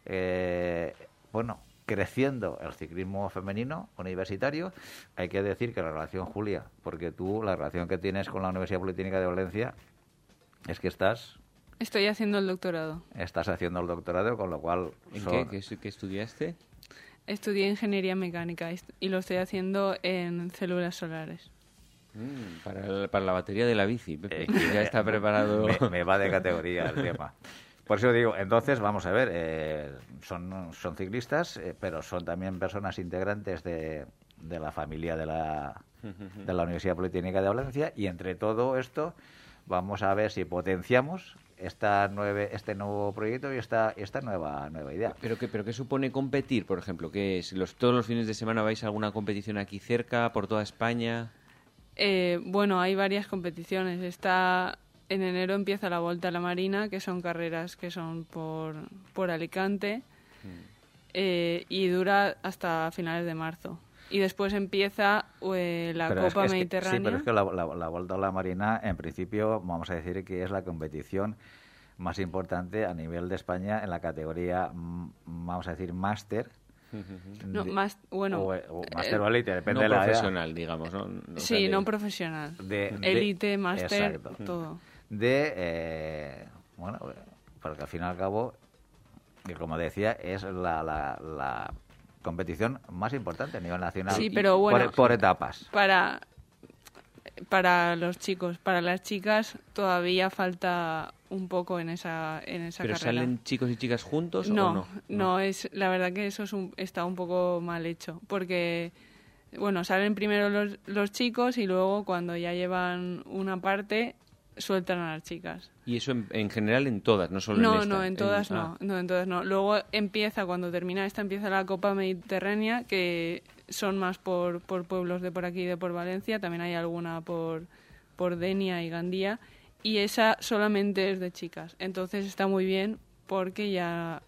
eh, bueno creciendo el ciclismo femenino universitario. Hay que decir que la relación Julia porque tú la relación que tienes con la Universidad Politécnica de Valencia es que estás Estoy haciendo el doctorado. estás haciendo el doctorado con lo cual ¿En son- qué? ¿Qué, es- qué estudiaste? Estudié ingeniería mecánica y lo estoy haciendo en células solares. Mm, para, la- para la batería de la bici. Eh, ya está preparado. me, me va de categoría el tema. Por eso digo, entonces, vamos a ver, eh, son, son ciclistas, eh, pero son también personas integrantes de, de la familia de la, de la Universidad Politécnica de Valencia y entre todo esto vamos a ver si potenciamos esta nueve, este nuevo proyecto y esta, esta nueva, nueva idea. ¿Pero qué, ¿Pero qué supone competir, por ejemplo? ¿Qué es? Los, ¿Todos los fines de semana vais a alguna competición aquí cerca, por toda España? Eh, bueno, hay varias competiciones. Está en enero empieza la Vuelta a la Marina, que son carreras que son por, por Alicante, eh, y dura hasta finales de marzo. Y después empieza eh, la Pero Copa es que- Mediterránea. sí, pero es que la, la, la Vuelta a la Marina, en principio, vamos a decir que es la competición más importante a nivel de España en la categoría, mm, vamos a decir, máster. No, más, bueno, o, o máster eh, o elite, depende no de la edad. profesional, digamos, ¿no? O sea, sí, no profesional. De- de- Élite, máster, exacto. todo. de, eh, bueno, porque al fin y al cabo, que como decía, es la, la, la competición más importante a nivel nacional. Sí, pero por- bueno, por, etapas. Para, para los chicos, para las chicas todavía falta un poco en esa, en esa ¿Pero carrera. salen chicos y chicas juntos no, o no? no, es la verdad que eso es un- está un poco mal hecho, porque bueno, salen primero los, los chicos y luego cuando ya llevan una parte sueltan a las chicas. Y eso en, en general en todas, no solo en No, esta. no, en todas ah. no, no, en todas no. Luego empieza, cuando termina esta, empieza la Copa Mediterránea, que son más por, por pueblos de por aquí y de por Valencia, también hay alguna por, por Denia y Gandía, y esa solamente es de chicas. Entonces está muy bien porque ya,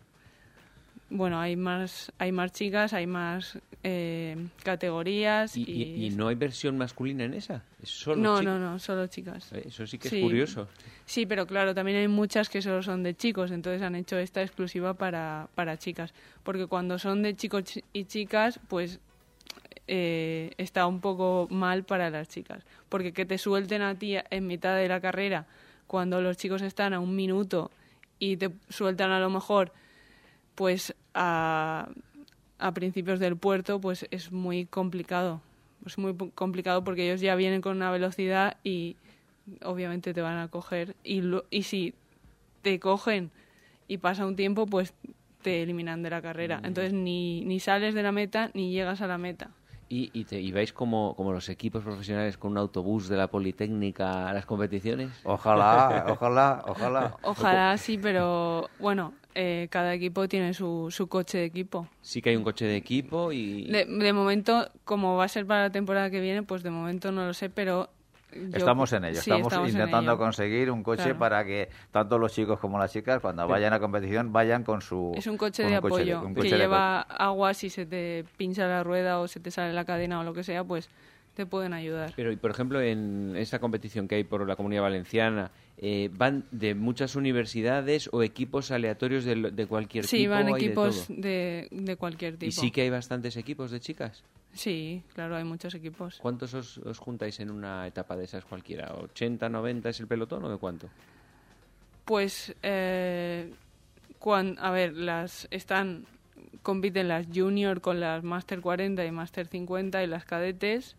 bueno, hay más, hay más chicas, hay más eh, categorías. ¿Y, Y, no hay versión masculina en esa? ¿Es solo no, no, no, solo chicas. Eh, Eso sí que es curioso. Sí, pero claro, también hay muchas que solo son de chicos, entonces han hecho esta exclusiva para, para chicas. Porque cuando son de chicos chi- y chicas, pues eh, está un poco mal para las chicas. Porque que te suelten a ti en mitad de la carrera, cuando los chicos están a un minuto y te sueltan a lo mejor pues a, a principios del puerto, pues es muy complicado. Es muy complicado porque ellos ya vienen con una velocidad y obviamente te van a coger. Y, lo- y si te cogen y pasa un tiempo, pues te eliminan de la carrera. Entonces ni, ni sales de la meta ni llegas a la meta. ¿Y, y, te, y vais como, como los equipos profesionales con un autobús de la Politécnica a las competiciones? Ojalá, ojalá, ojalá. Ojalá sí, pero bueno, eh, cada equipo tiene su, su coche de equipo. Sí que hay un coche de equipo y... De, de momento, como va a ser para la temporada que viene, pues de momento no lo sé, pero... yo- Estamos en ello, sí, estamos, en intentando ello. conseguir un coche Claro. para que tanto los chicos como las chicas, cuando vayan a competición, vayan con su. Es un coche de un coche apoyo un que de lleva agua si se te pincha la rueda o se te sale la cadena o lo que sea, pues te pueden ayudar. Pero, y por ejemplo, en esta competición que hay por la Comunidad Valenciana, eh, ¿van de muchas universidades o equipos aleatorios de, de cualquier Sí, tipo? van hay de equipos todo? de, de cualquier tipo. ¿Y sí que hay bastantes equipos de chicas? Sí, claro, hay muchos equipos. ¿Cuántos os, os juntáis en una etapa de esas cualquiera? ¿80, 90 es el pelotón o de cuánto? Pues, eh, cuan- a ver, las están compiten las junior con las Master 40 y Master 50 y las cadetes,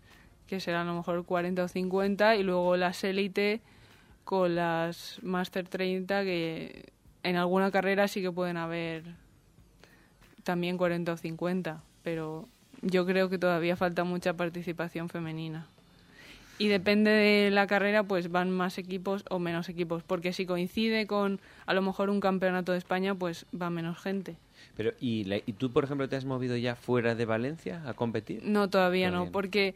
que serán a lo mejor 40 o 50, y luego las élite con las Master 30, que en alguna carrera sí que pueden haber también 40 o 50, pero yo creo que todavía falta mucha participación femenina. Y depende de la carrera, pues van más equipos o menos equipos, porque si coincide con a lo mejor un campeonato de España, pues va menos gente. Pero, ¿y, la- ¿Y tú, por ejemplo, te has movido ya fuera de Valencia a competir? No, todavía Todavía no, no. porque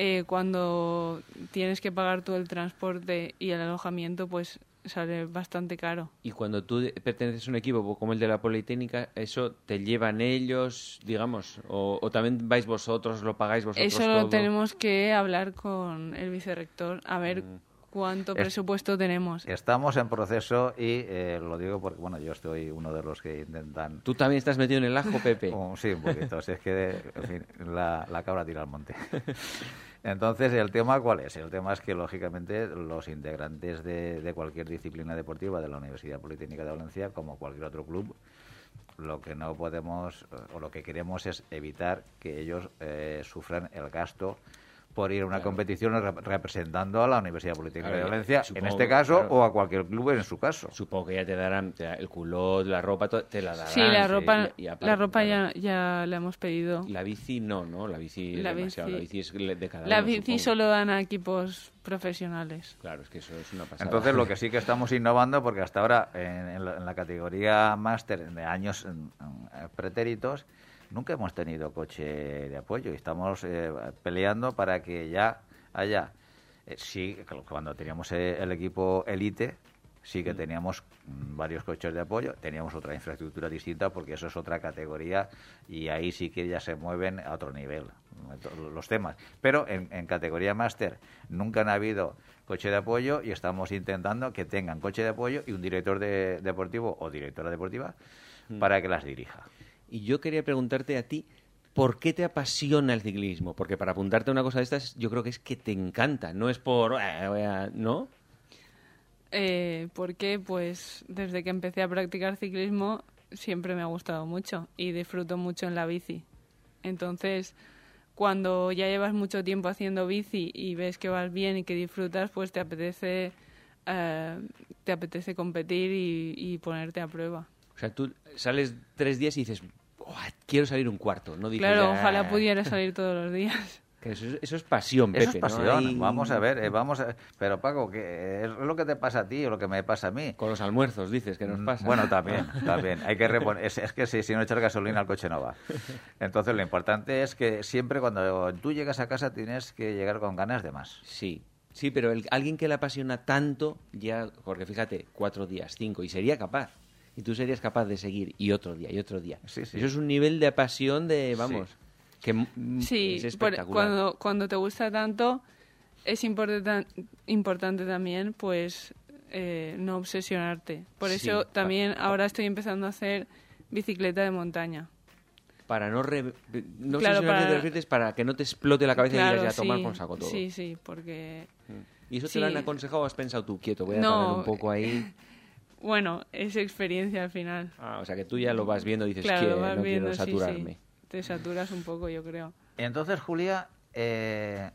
eh, cuando tienes que pagar todo el transporte y el alojamiento, pues sale bastante caro. Y cuando tú perteneces a un equipo como el de la Politécnica, ¿eso te llevan ellos, digamos? ¿O, o también vais vosotros, lo pagáis vosotros Eso todo? lo tenemos que hablar con el vicerrector, a ver Mm. Cuánto Es- presupuesto tenemos. Estamos en proceso y eh, lo digo porque, bueno, yo estoy uno de los que intentan. ¿Tú también estás metido en el ajo, Pepe? Oh, sí, un poquito. Si es que, en fin, la, la cabra tira al monte. Entonces, ¿el tema cuál es? El tema es que, lógicamente, los integrantes de, de cualquier disciplina deportiva de la Universidad Politécnica de Valencia, como cualquier otro club, lo que no podemos o lo que queremos es evitar que ellos eh, sufran el gasto por ir a una Claro. competición rep- representando a la Universidad Politécnica Claro, de Valencia, en este caso, claro. o a cualquier club en su caso. Supongo que ya te darán te da- el culot, la ropa, te la darán. Sí, la ropa, y- y aparte, la ropa ya, ya la hemos pedido. La bici no, ¿no? La bici es demasiado. bici- La bici es de cada La uno, bici supongo. solo dan a equipos profesionales. Claro, es que eso es una pasada. Entonces, lo que sí que estamos innovando, porque hasta ahora en, en la, en la categoría máster de años en- en pretéritos, nunca hemos tenido coche de apoyo y estamos eh, peleando para que ya haya, eh, sí, cuando teníamos eh, el equipo elite, sí que teníamos mm, varios coches de apoyo, teníamos otra infraestructura distinta porque eso es otra categoría y ahí sí que ya se mueven a otro nivel los temas. Pero en, en categoría máster nunca han habido coche de apoyo y estamos intentando que tengan coche de apoyo y un director de, deportivo o directora deportiva Mm. para que las dirija. Y yo quería preguntarte a ti, ¿por qué te apasiona el ciclismo? Porque para apuntarte a una cosa de estas, yo creo que es que te encanta, no es por... eh, ¿No? Eh, ¿Por qué? Pues desde que empecé a practicar ciclismo siempre me ha gustado mucho y disfruto mucho en la bici. Entonces, cuando ya llevas mucho tiempo haciendo bici y ves que vas bien y que disfrutas, pues te apetece, eh, te apetece competir y, y ponerte a prueba. O sea, tú sales tres días y dices, "Buah, quiero salir un cuarto, no dices, Claro, ojalá pudiera salir todos los días. Que eso, es, eso es pasión, Pepe, Eso es ¿no? pasión. Vamos a ver, eh, vamos a... Pero Paco, que es lo que te pasa a ti o lo que me pasa a mí. Con los almuerzos, dices, que nos Mm, pasa. Bueno, también, también. Hay que reponer. Es, es que si, si no echar gasolina al coche no va. Entonces, lo importante es que siempre cuando tú llegas a casa tienes que llegar con ganas de más. Sí, sí, pero el- alguien que le apasiona tanto, ya, porque fíjate, cuatro días, cinco, y sería capaz. Y tú serías capaz de seguir, y otro día, y otro día. Sí, sí. Eso es un nivel de pasión de, vamos, que mm, Sí, es por- espectacular. cuando, cuando te gusta tanto, es importante, importante también, pues, eh, no obsesionarte. Por Sí, eso también ahora estoy empezando a hacer bicicleta de montaña. Para no... Re... No Claro, para- refieres para que no te explote la cabeza y Claro, digas ya a tomar sí, por saco todo. Sí, sí, porque... ¿Y eso te Sí. lo han aconsejado o has pensado tú, quieto, voy a No, parar un poco ahí? Bueno, es experiencia al final. Ah, o sea que tú ya lo vas viendo y dices claro, que no viendo, quiero sí, sí. saturarme. Te saturas un poco, yo creo. Entonces, Julia, eh,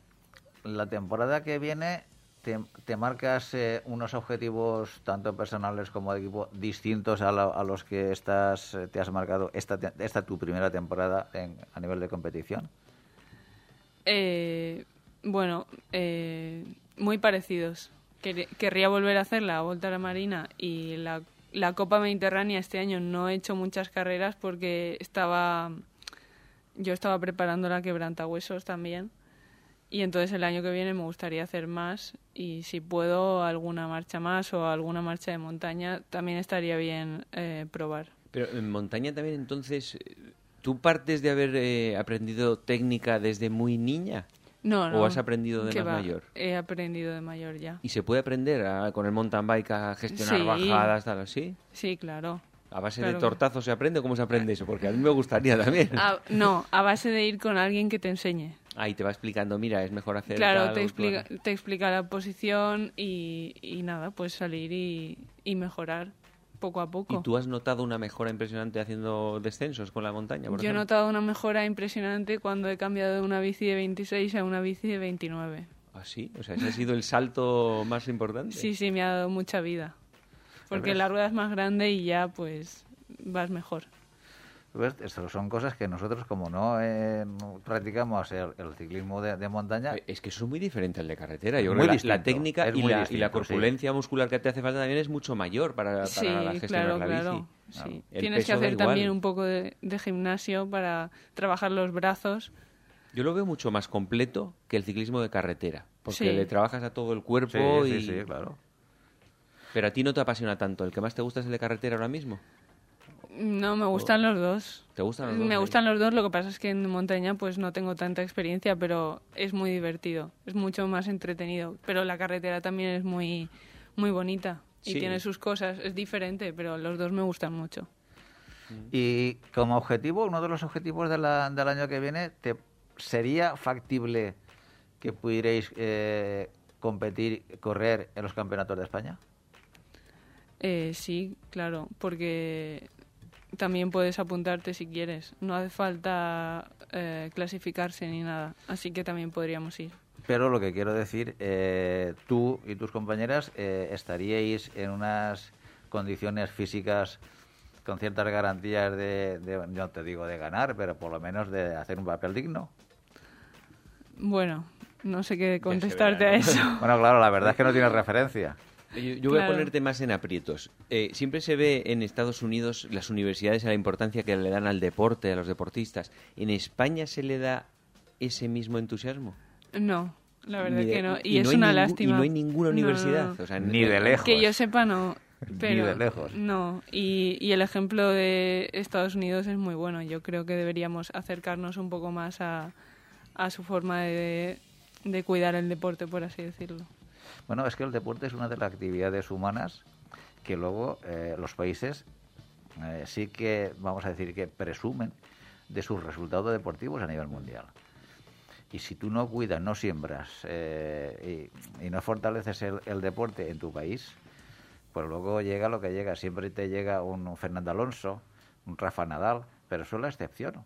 la temporada que viene te, te marcas eh, unos objetivos tanto personales como de equipo distintos a, la- a los que estás eh, te has marcado esta, esta tu primera temporada en- a nivel de competición. Eh, bueno, eh, muy parecidos. Quer- Querría volver a hacer la Volta a la Marina y la, la Copa Mediterránea este año no he hecho muchas carreras porque estaba yo estaba preparando la quebrantahuesos también y entonces el año que viene me gustaría hacer más y si puedo alguna marcha más o alguna marcha de montaña también estaría bien eh, probar. Pero en montaña también, entonces, ¿tú partes de haber eh, aprendido técnica desde muy niña? No, no. ¿O has aprendido de más va, mayor? He aprendido de mayor ya. ¿Y se puede aprender a- con el mountain bike a gestionar Sí. bajadas, tal así? Sí, claro. ¿A base Claro de tortazos se aprende o cómo se aprende eso? Porque a mí me gustaría también. A- no, a base de ir con alguien que te enseñe. Ahí te va explicando, mira, es mejor hacer Claro, tal te explica, te explica la posición y, y nada, pues salir y, y mejorar poco a poco. ¿Y tú has notado una mejora impresionante haciendo descensos con la montaña? por Yo he ejemplo? notado una mejora impresionante cuando he cambiado de una bici de 26 a una bici de 29. ¿Ah, sí? O sea, ese ha sido el salto más importante. Sí, sí, me ha dado mucha vida. Porque la rueda es más grande y ya pues vas mejor. ¿Ves? Estas son cosas que nosotros, como no, eh, no practicamos el, el ciclismo de, de montaña, Es que eso es muy diferente al de carretera. Yo Muy creo que la- técnica es y muy la, y la sí. corpulencia muscular que te hace falta también es mucho mayor para, para Sí, gestionar claro, la claro. bici. sí. El Tienes que hacer también un poco de, de gimnasio para trabajar los brazos. Yo lo veo mucho más completo que el ciclismo de carretera. Porque Sí. le trabajas a todo el cuerpo sí, y... sí, sí, claro. Pero a ti no te apasiona tanto. ¿El que más te gusta es el de carretera ahora mismo? No, me gustan los dos. ¿Te gustan los dos? Me ahí? gustan los dos, lo que pasa es que en montaña pues no tengo tanta experiencia, pero es muy divertido, es mucho más entretenido. Pero la carretera también es muy, muy bonita y Sí. tiene sus cosas, es diferente, pero los dos me gustan mucho. Y como objetivo, uno de los objetivos de la- del año que viene, te, ¿sería factible que pudierais eh, competir, correr en los campeonatos de España? Eh, sí, claro, porque también puedes apuntarte si quieres. No hace falta eh, clasificarse ni nada, así que también podríamos ir. Pero lo que quiero decir, eh, tú y tus compañeras eh, estaríais en unas condiciones físicas con ciertas garantías de, de- no te digo de ganar, pero por lo menos de hacer un papel digno. Bueno, no sé qué contestarte verá, a eso. Bueno, claro, la verdad es que no tienes referencia. Yo, yo voy a ponerte más en aprietos. Eh, siempre se ve en Estados Unidos las universidades a la importancia que le dan al deporte, a los deportistas. ¿En España se le da ese mismo entusiasmo? No, la verdad de- que no. y Y, es no hay una lástima. y no hay ninguna no, universidad. no. O sea, Ni de eh, lejos. Que yo sepa, no. Ni de lejos. No, y, y el ejemplo de Estados Unidos es muy bueno. Yo creo que deberíamos acercarnos un poco más a, a su forma de, de cuidar el deporte, por así decirlo. Bueno, es que el deporte es una de las actividades humanas que luego eh, los países eh, sí que, vamos a decir, que presumen de sus resultados deportivos a nivel mundial. Y si tú no cuidas, no siembras eh, y, no fortaleces el, deporte en tu país, pues luego llega lo que llega. Siempre te llega un Fernando Alonso, un Rafa Nadal, pero eso es la excepción.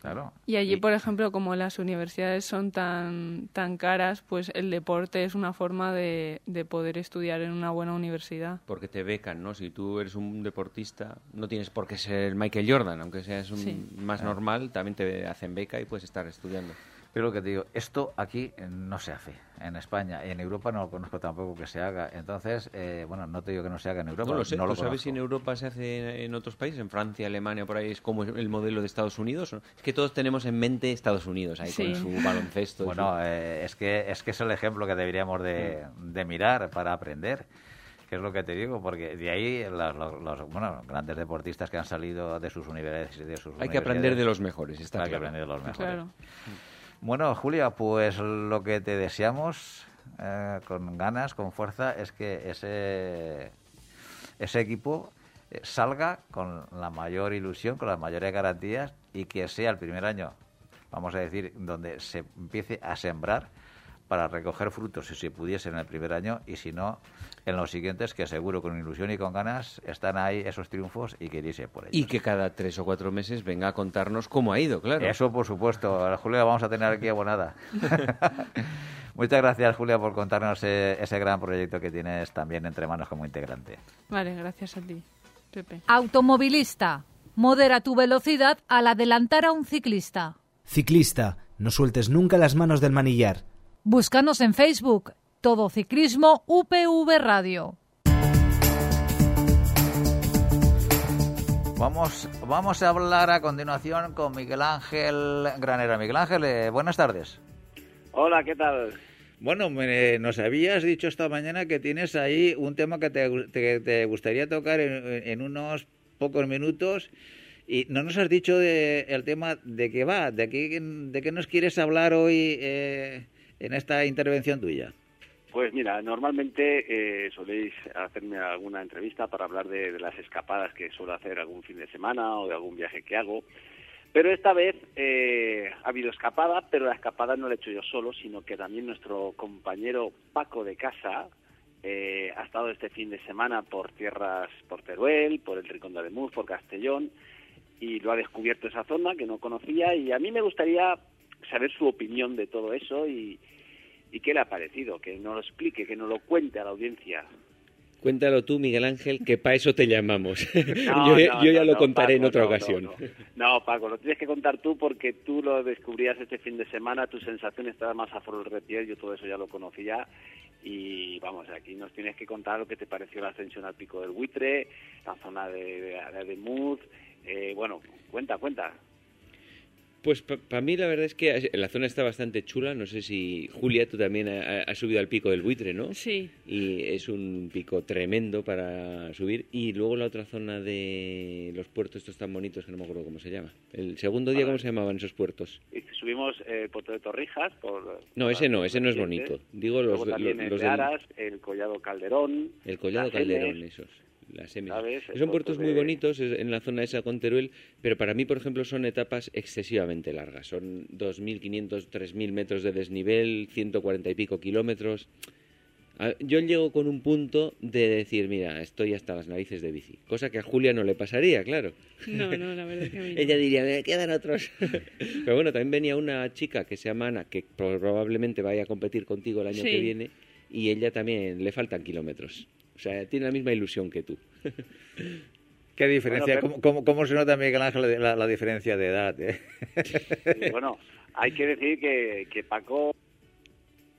Claro. Y allí, por ejemplo, como las universidades son tan, tan caras, pues el deporte es una forma de, de poder estudiar en una buena universidad. Porque te becan, ¿no? Si tú eres un deportista, no tienes por qué ser Michael Jordan, aunque seas un Sí. más normal, también te hacen beca y puedes estar estudiando. Pero lo que te digo, esto aquí eh, no se hace en España. En Europa no lo conozco tampoco que se haga. Entonces, eh, bueno, no te digo que no se haga en Europa. No lo sé, no lo ¿tú sabes si en. Europa se hace en otros países? ¿En Francia, Alemania, por ahí es como el modelo de Estados Unidos? ¿o no? Es que todos tenemos en mente Estados Unidos ahí Sí. con su baloncesto. Bueno, su- eh, es, que, es que es el ejemplo que deberíamos de, de mirar para aprender. Que es lo que te digo, porque de ahí los, los- los, bueno, grandes deportistas que han salido de sus universidades. De sus Hay que aprender de los mejores, está Hay que claro. aprender de los mejores. Claro. Bueno, Julia, pues lo que te deseamos eh, con ganas, con fuerza, es que ese, ese equipo eh, salga con la mayor ilusión, con las mayores garantías y que sea el primer año, vamos a decir, donde se empiece a sembrar para recoger frutos si se pudiese en el primer año y si no, en los siguientes, que seguro con ilusión y con ganas están ahí esos triunfos y que irse por ellos. Y que cada tres o cuatro meses venga a contarnos cómo ha ido, claro. Eso, por supuesto. Julia, vamos a tener aquí abonada. Muchas gracias, Julia, por contarnos eh, ese gran proyecto que tienes también entre manos como integrante. Vale, gracias a ti, Pepe. Automovilista. Modera tu velocidad al adelantar a un ciclista. Ciclista, no sueltes nunca las manos del manillar. Búscanos en Facebook. Todo Ciclismo UPV Radio. Vamos, vamos a hablar a continuación con Miguel Ángel Granera. Miguel Ángel, eh, buenas tardes. Hola, ¿qué tal? Bueno, me- nos habías dicho esta mañana que tienes ahí un tema que te, gu- te- te gustaría tocar en, en unos pocos minutos y no nos has dicho de, el tema de qué va, de qué, de qué nos quieres hablar hoy eh, en esta intervención tuya. Pues mira, normalmente eh, soléis hacerme alguna entrevista para hablar de, las escapadas que suelo hacer algún fin de semana o de algún viaje que hago. Pero esta vez eh, ha habido escapada, pero la escapada no la he hecho yo solo, sino que también nuestro compañero Paco de casa eh, ha estado este fin de semana por tierras, por Teruel, por el Rincón de Ademuz, por Castellón, y lo ha descubierto esa zona que no conocía, y a mí me gustaría saber su opinión de todo eso y, y qué le ha parecido, que nos lo explique, que nos lo cuente a la audiencia. Cuéntalo tú, Miguel Ángel, que para eso te llamamos. No, yo no, yo ya no, lo contaré en Paco, otra no, ocasión. No, Paco, lo tienes que contar tú porque tú lo descubrías este fin de semana, tu sensación estaba más a flor de piel, yo todo eso ya lo conocía y vamos, aquí nos tienes que contar lo que te pareció la ascensión al pico del buitre, la zona de, de, eh, bueno, cuenta, cuenta. Pues para mí la verdad es que la zona está bastante chula. No sé si Julia, tú también has subido al pico del buitre, ¿no? Sí. Y es un pico tremendo para subir. Y luego la otra zona de los puertos estos tan bonitos que no me acuerdo cómo se llama. El segundo día, ¿cómo se llamaban esos puertos? Y subimos eh, el puerto de Torrijas. Por, no, ese no, ese no es bonito. Digo los, Luego también los, de del- Aras, el Collado Calderón. El Collado Calderón, esos. Son puerto puertos muy de- bonitos es- en la zona esa con Teruel, pero para mí, por ejemplo, son etapas excesivamente largas. Son 2.500, 3.000 metros de desnivel, 140 y pico kilómetros. A- Yo llego con un punto de decir, mira, estoy hasta las narices de bici. Cosa que a Julia no le pasaría, claro. No, no, la verdad es que a mí no. Ella diría, me quedan otros. Pero bueno, también venía una chica que se llama Ana, que probablemente vaya a competir contigo el año Sí. que viene, y ella también le faltan kilómetros. O sea, tiene la misma ilusión que tú. ¿Qué diferencia? Bueno, pero- ¿Cómo, cómo, cómo se nota, Miguel Ángel, la, la diferencia de edad? eh? Bueno, hay que decir que, que Paco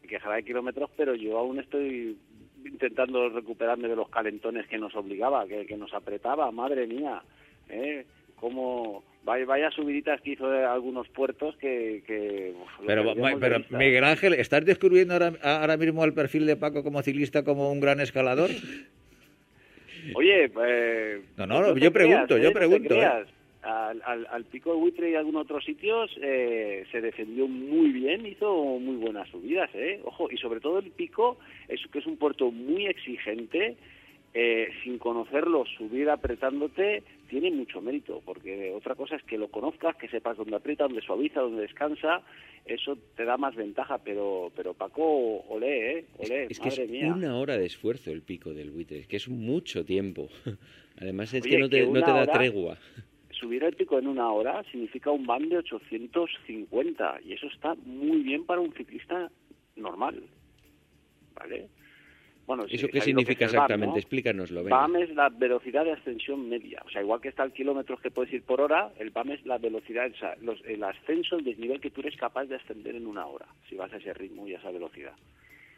quejará de kilómetros, pero yo aún estoy intentando recuperarme de los calentones que nos obligaba, que, que nos apretaba, madre mía, ¿eh? Como vaya, vaya subiditas que hizo de algunos puertos que... Pero. Miguel Ángel, ¿estás descubriendo ahora, ahora mismo el perfil de Paco como ciclista como un gran escalador? Oye, eh, no, no, yo pregunto, yo pregunto. Al, al, al, pico de buitre y algunos otros sitios eh, se defendió muy bien, hizo muy buenas subidas, ¿eh? Ojo, y sobre todo el pico, es que es un puerto muy exigente, eh, sin conocerlo, subir apretándote tiene mucho mérito, porque otra cosa es que lo conozcas, que sepas dónde aprieta, dónde suaviza, dónde descansa, eso te da más ventaja, pero pero Paco, olé, ¿eh? Olé, es, que es una hora de esfuerzo el pico del buitre, es que es mucho tiempo. Además es que no te, no te da tregua. Subir el pico en una hora significa un van de 850 y eso está muy bien para un ciclista normal, ¿vale? Bueno, ¿Eso qué significa exactamente? Explícanoslo. BAM es la velocidad de ascensión media. O sea, igual que está el kilómetros que puedes ir por hora, el BAM es la velocidad, o sea, el ascenso, el desnivel que tú eres capaz de ascender en una hora, si vas a ese ritmo y a esa velocidad.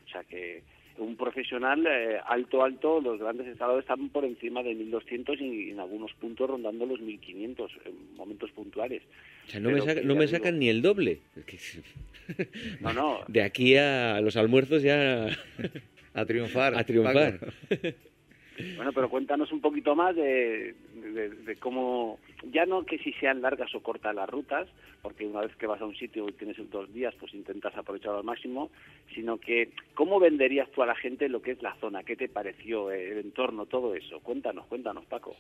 O sea que un profesional eh, alto, alto, los grandes estados están por encima de 1200 y en algunos puntos rondando los 1500 en momentos puntuales. O sea, no, me, no me, sacan ni el doble. No, no. De aquí a los almuerzos ya... A triunfar. A triunfar. Bueno, pero cuéntanos un poquito más de, cómo, ya no que si sean largas o cortas las rutas, porque una vez que vas a un sitio y tienes dos días, pues intentas aprovecharlo al máximo, sino que cómo venderías tú a la gente lo que es la zona, qué te pareció, el entorno, todo eso. Cuéntanos, cuéntanos, Paco.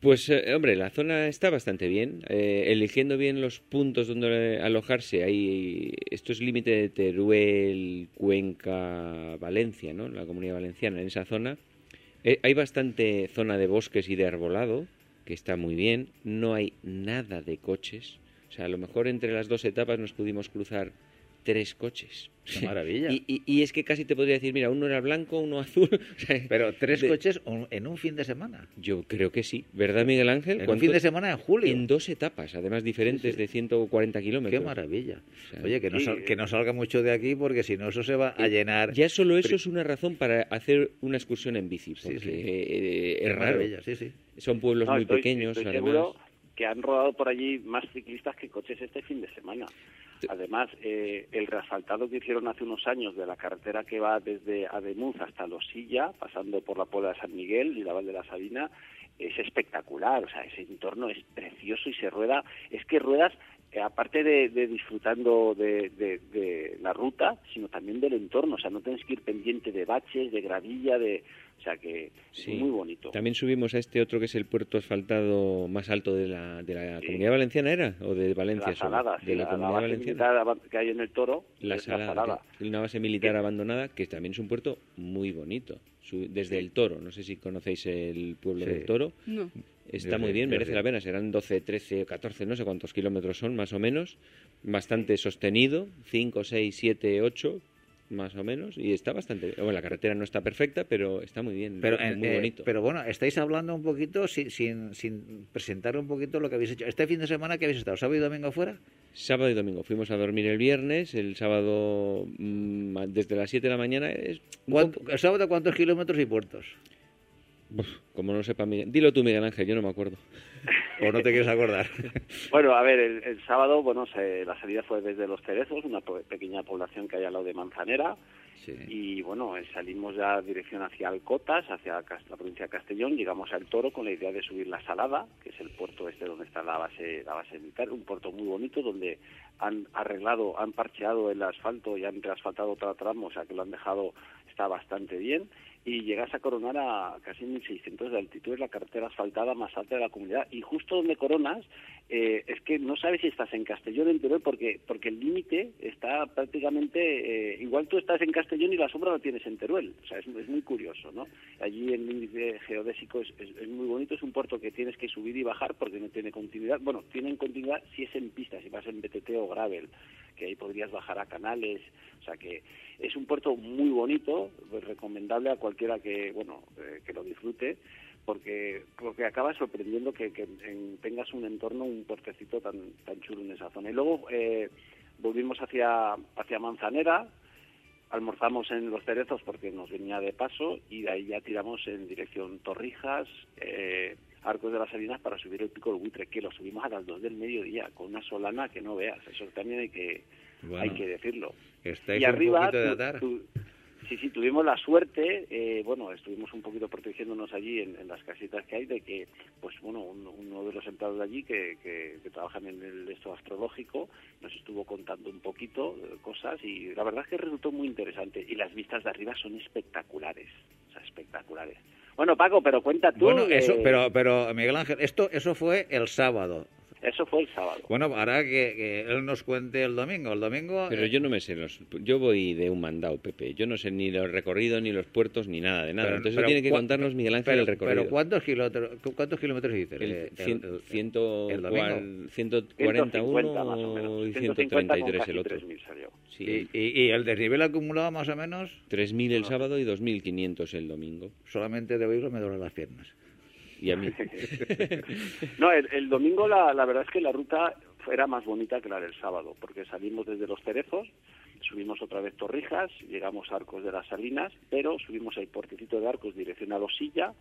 Pues, eh, hombre, la zona está bastante bien. Eh, eligiendo bien los puntos donde alojarse, hay, esto es límite de Teruel, Cuenca, Valencia, ¿no? La comunidad valenciana, en esa zona. Eh, hay bastante zona de bosques y de arbolado, que está muy bien. No hay nada de coches. O sea, a lo mejor entre las dos etapas nos pudimos cruzar tres coches. Qué maravilla. Y, es que casi te podría decir, mira, uno era blanco, uno azul. Pero tres coches en un fin de semana. Yo creo que sí. ¿Verdad, Miguel Ángel? En un fin de semana en julio. En dos etapas, además diferentes de 140 kilómetros. Qué maravilla. Oye, que no, que no salga mucho de aquí porque si no eso se va a eh, llenar. Ya solo eso es una razón para hacer una excursión en bici. Porque eh, es raro. Sí, sí. Son pueblos muy pequeños, además. que han rodado por allí más ciclistas que coches este fin de semana. Además, eh, el reasfaltado que hicieron hace unos años de la carretera que va desde Ademuz hasta Losilla, pasando por la Puebla de San Miguel y la Val de la Sabina, es espectacular. O sea, ese entorno es precioso y se rueda. Es que ruedas, eh, aparte de, disfrutando de, de, la ruta, sino también del entorno. O sea, no tienes que ir pendiente de baches, de gravilla, de o sea que es muy bonito. También subimos a este otro que es el puerto asfaltado más alto de la, de la Comunidad Valenciana, ¿era? ¿O de Valencia? La Salada, de la, Comunidad Valenciana. que hay en el Toro. La, salada, Una base militar abandonada que también es un puerto muy bonito. desde el Toro, no sé si conocéis el pueblo del Toro. No. Está muy bien, merece la pena. Serán 12, 13, 14, no sé cuántos kilómetros son, más o menos. Bastante sostenido, 5, 6, 7, 8 más o menos, y está bastante Bueno, la carretera no está perfecta, pero está muy bien, pero, muy eh, bonito. Pero bueno, estáis hablando un poquito, sin, sin, sin, presentar un poquito lo que habéis hecho. ¿Este fin de semana que habéis estado? ¿Sábado y domingo fuera? Sábado y domingo. Fuimos a dormir el viernes, el sábado mm, desde las 7 de la mañana. Es ¿El sábado cuántos kilómetros y puertos? Como no sepa Miguel. Dilo tú, Miguel Ángel, yo no me acuerdo. ¿O no te quieres acordar? bueno, a ver, el, sábado, bueno, la salida fue desde Los Cerezos, una pequeña población que hay al lado de Manzanera. Y bueno, eh, salimos ya dirección hacia Alcotas, hacia la provincia de Castellón, llegamos al Toro con la idea de subir la Salada, que es el puerto este donde está la base, la base militar, un puerto muy bonito donde han arreglado, han parcheado el asfalto y han reasfaltado otro tramo, o sea que lo han dejado, está bastante bien y llegas a coronar a casi 1.600 de altitud, es la carretera asfaltada más alta de la comunidad. Y justo donde coronas, eh, es que no sabes si estás en Castellón o en Teruel, porque, porque el límite está prácticamente, eh, igual tú estás en Castellón y la sombra la tienes en Teruel. O sea, es, muy curioso, ¿no? Allí el índice geodésico es, es, muy bonito, es un puerto que tienes que subir y bajar porque no tiene continuidad. Bueno, tiene continuidad si es en pista, si vas en BTT o gravel, que ahí podrías bajar a canales, o sea que es un puerto muy bonito, pues, recomendable a cualquiera que, bueno, eh, que lo disfrute, porque porque acaba sorprendiendo que, tengas un entorno, un puertecito tan tan chulo en esa zona. Y luego eh, volvimos hacia hacia Manzanera, almorzamos en Los Cerezos porque nos venía de paso y de ahí ya tiramos en dirección Torrijas, eh, Arcos de las Salinas para subir el pico del buitre, que lo subimos a las dos del mediodía con una solana que no veas. Eso también hay que hay que decirlo. y arriba, tu, Sí, sí, tuvimos la suerte, eh, bueno, estuvimos un poquito protegiéndonos allí en, en, las casitas que hay, de que, pues bueno, uno de los empleados de allí que, que, que, trabajan en el esto astrológico nos estuvo contando un poquito de cosas y la verdad es que resultó muy interesante y las vistas de arriba son espectaculares, o sea, espectaculares. Bueno, Paco, pero cuenta tú. Bueno, eso, pero, pero Miguel Ángel, esto, eso fue el sábado. Eso fue el sábado. Bueno, ahora que, que, él nos cuente el domingo. El domingo. Pero eh, yo no me sé los. Yo voy de un mandado, Pepe. Yo no sé ni los recorridos, ni los puertos, ni nada de nada. Pero- Entonces pero tiene que contarnos Miguel Ángel pero, el recorrido. Pero ¿cuántos kilómetros, cuántos kilómetros hice? El Eh, cien- el- ciento el domingo. cual- 141 más o menos. y 150 con 133 casi el otro. 3.000 salió. Sí, Y, y- y el desnivel acumulado más o menos, 3.000 el sábado y 2.500 el domingo. solamente de oírlo me duelen las piernas. Y a mí. No, el, el domingo la, la verdad es que la ruta era más bonita que la del sábado, porque salimos desde Los Cerezos, subimos otra vez Torrijas, llegamos a Arcos de las Salinas, pero subimos el portecito de Arcos dirección a Losilla,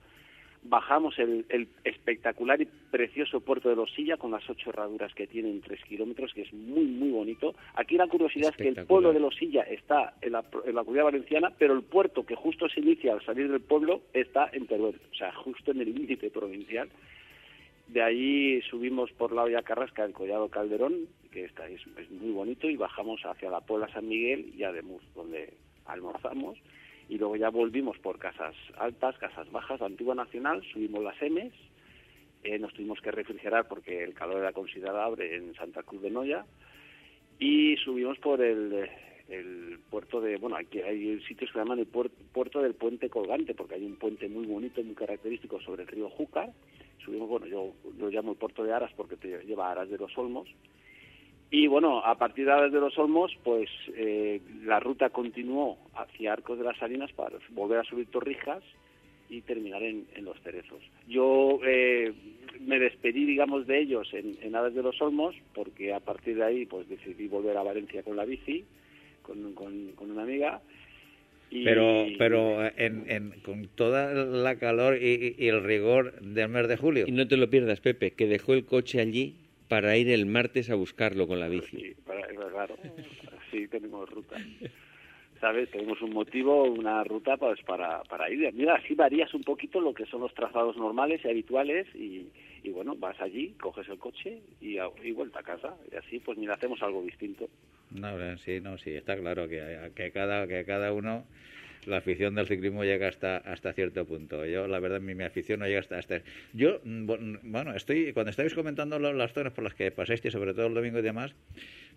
bajamos el, el espectacular y precioso puerto de Losilla con las ocho herraduras que tiene en tres kilómetros, que es muy, muy bonito. Aquí la curiosidad es que el pueblo de Losilla está en la, en la comunidad valenciana, pero el puerto que justo se inicia al salir del pueblo está en Teruel, o sea, justo en el límite provincial. De ahí subimos por la olla Carrasca, el Collado Calderón, que está, es, es muy bonito, y bajamos hacia la Puebla San Miguel y Ademuz, donde almorzamos. Y luego ya volvimos por casas altas, casas bajas, Antigua Nacional, subimos las Emes, eh, nos tuvimos que refrigerar porque el calor era considerable en Santa Cruz de Noya, y subimos por el, el puerto de, bueno, aquí hay sitios que se llaman el puer- puerto del Puente Colgante, porque hay un puente muy bonito, muy característico sobre el río Júcar. Subimos, bueno, yo lo llamo el puerto de Aras porque te lleva Aras de los Olmos. Y bueno, a partir de los Olmos, pues eh, la ruta continuó hacia Arcos de las Salinas para volver a subir Torrijas y terminar en, en Los Cerezos. Yo eh, me despedí, digamos, de ellos en, en Aras de los Olmos porque a partir de ahí pues decidí volver a Valencia con la bici, con, con, con una amiga. Y, Pero, pero en, en- con toda la calor y- y el rigor del mes de julio. Y no te lo pierdas, Pepe, que dejó el coche allí para ir el martes a buscarlo con la bici. Sí, para- claro, sí tenemos ruta. ¿Sabes? Tenemos un motivo, una ruta pues para, para ir. Mira, así varías un poquito lo que son los trazados normales y habituales y, y bueno, vas allí, coges el coche y, a- y vuelta a casa. Y así pues mira, hacemos algo distinto. No, sí, no, sí, está claro que, que cada que cada uno la afición del ciclismo llega hasta hasta cierto punto. Yo, la verdad, mi, mi afición no llega hasta hasta. Yo, mm, bu- bueno, estoy cuando estáis comentando las zonas por las que pasaste, sobre todo el domingo y demás,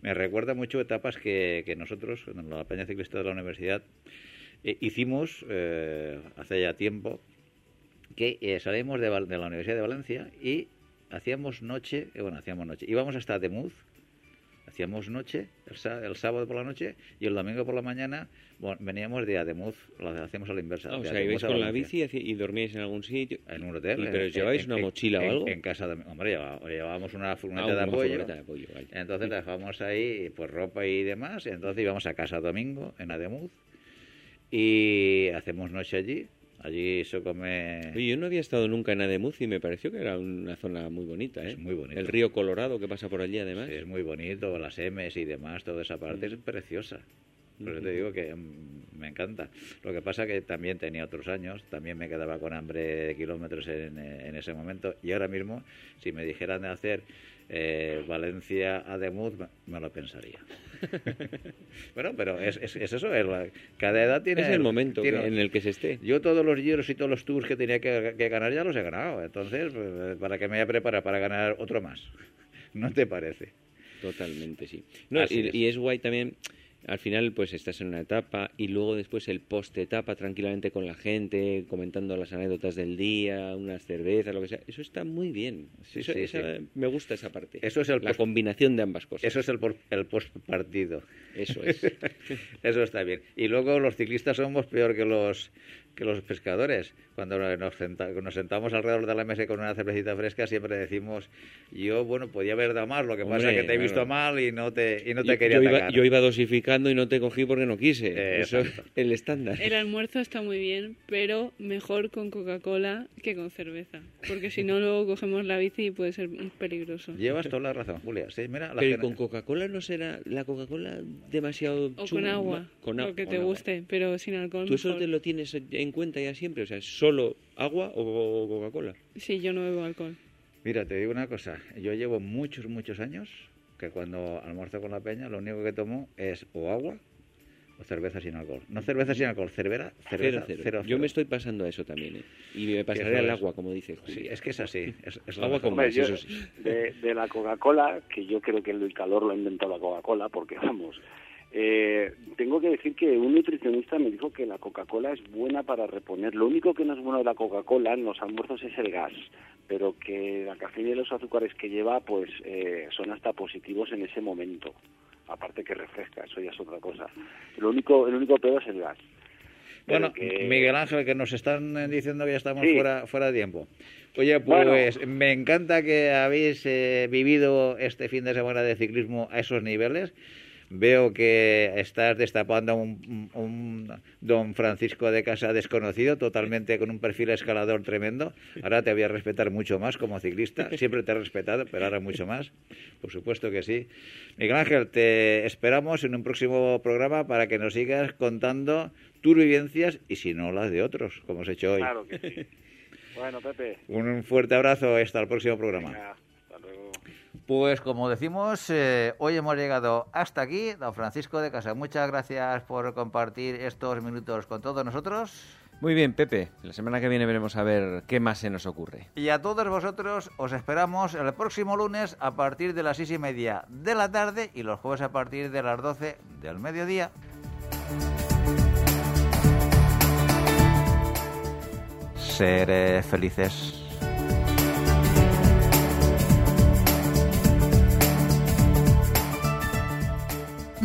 me recuerda mucho etapas que, que nosotros, en la Peña Ciclista de la Universidad, eh, hicimos eh, hace ya tiempo que eh, salimos de, de la Universidad de Valencia y hacíamos noche, bueno, hacíamos noche, íbamos hasta Temuz, hacíamos noche, el, el sábado por la noche y el domingo por la mañana bueno, veníamos de Ademuz, lo hacíamos a la inversa. Ah, o sea, ibais con la bici y, dormíais en algún sitio. En un hotel. ¿Y en- pero en- lleváis en- una en- mochila o algo? En casa de... Hombre, llevá- llevábamos una Ah, furgoneta de una apoyo. furgoneta de apoyo, vale. Entonces la dejamos ahí, pues ropa y demás. Y entonces íbamos a casa domingo en Ademuz y hacemos noche allí. Allí se come... Oye, yo no había estado nunca en Ademuz y me pareció que era una zona muy bonita, ¿eh? Es muy bonito. El río Colorado que pasa por allí, además. Sí, es muy bonito, las M's y demás, toda esa parte es preciosa. Por eso te digo que mm, me encanta. Lo que pasa que también tenía otros años, también me quedaba con hambre de kilómetros en, eh, en ese momento. Y ahora mismo, si me dijeran de hacer eh, Valencia a Demuz, me, lo pensaría. bueno, pero es, es, es eso, es la- cada edad tiene... es el momento tiene- que- en el que se esté. Yo todos los giros y todos los tours que tenía que, que ganar ya los he ganado. Entonces, pues, ¿para qué me voy a preparar para ganar otro más? ¿No te parece? Totalmente, sí. No, y, es. y es guay también, al final pues estás en una etapa y luego después el post-etapa tranquilamente con la gente, comentando las anécdotas del día, unas cervezas, lo que sea. Eso está muy bien. Sí, Eso- sí, esa- sí. Me gusta esa parte. Eso es el La post- combinación de ambas cosas. Eso es el, por- el post partido. Eso es. Eso está bien. Y luego los ciclistas somos peor que los que los pescadores. Cuando nos, nos, sentamos alrededor de la mesa con una cervecita fresca, siempre decimos, yo, bueno, podía haber dado más, lo que pasa es que te he visto mal y no te, y no te quería yo iba, yo iba, dosificando y no te cogí porque no quise. Eso es el estándar. El almuerzo está muy bien, pero mejor con Coca-Cola que con cerveza. Porque si no, luego cogemos la bici y puede ser peligroso. Llevas toda la razón, Julia. Sí, mira, pero con Coca-Cola no será la Coca-Cola demasiado O con agua, con lo que te guste, pero sin alcohol. ¿Tú eso te lo tienes en cuenta ya siempre? O sea, ¿solo agua o Coca-Cola? Sí, yo no bebo alcohol. Mira, te digo una cosa. Yo llevo muchos, muchos años que cuando almuerzo con la peña lo único que tomo es o agua o cerveza sin alcohol. No cerveza sin alcohol, cerveza, cerveza cero, Yo me estoy pasando a eso también, ¿eh? Y me pasaré al agua, como dice Sí, es que es así. Es, agua con más, eso sí. de, de, la Coca-Cola, que yo creo que el calor lo ha inventado la Coca-Cola, porque vamos, eh, tengo que decir que un nutricionista me dijo que la Coca-Cola es buena para reponer. Lo único que no es bueno de la Coca-Cola en los almuerzos es el gas, pero que la cafeína y los azúcares que lleva pues eh, son hasta positivos en ese momento. Aparte que refresca, eso ya es otra cosa. Lo único, el único peor es el gas. Bueno, Miguel Ángel, que nos están diciendo que ya estamos fuera, fuera de tiempo. Oye, pues me encanta que habéis eh, vivido este fin de semana de ciclismo a esos niveles. Veo que estás destapando un, un, don Francisco de Casa desconocido, totalmente con un perfil escalador tremendo. Ahora te voy a respetar mucho más como ciclista. Siempre te he respetado, pero ahora mucho más. Por supuesto que sí. Miguel Ángel, te esperamos en un próximo programa para que nos sigas contando tus vivencias y si no las de otros, como has hecho hoy. Claro que sí. Bueno, Pepe. Un fuerte abrazo hasta el próximo programa. Pues como decimos, eh, hoy hemos llegado hasta aquí. Don Francisco de Casa, muchas gracias por compartir estos minutos con todos nosotros. Muy bien, Pepe. La semana que viene veremos a ver qué más se nos ocurre. Y a todos vosotros os esperamos el próximo lunes a partir de las seis y media de la tarde y los jueves a partir de las doce del mediodía. Seré felices.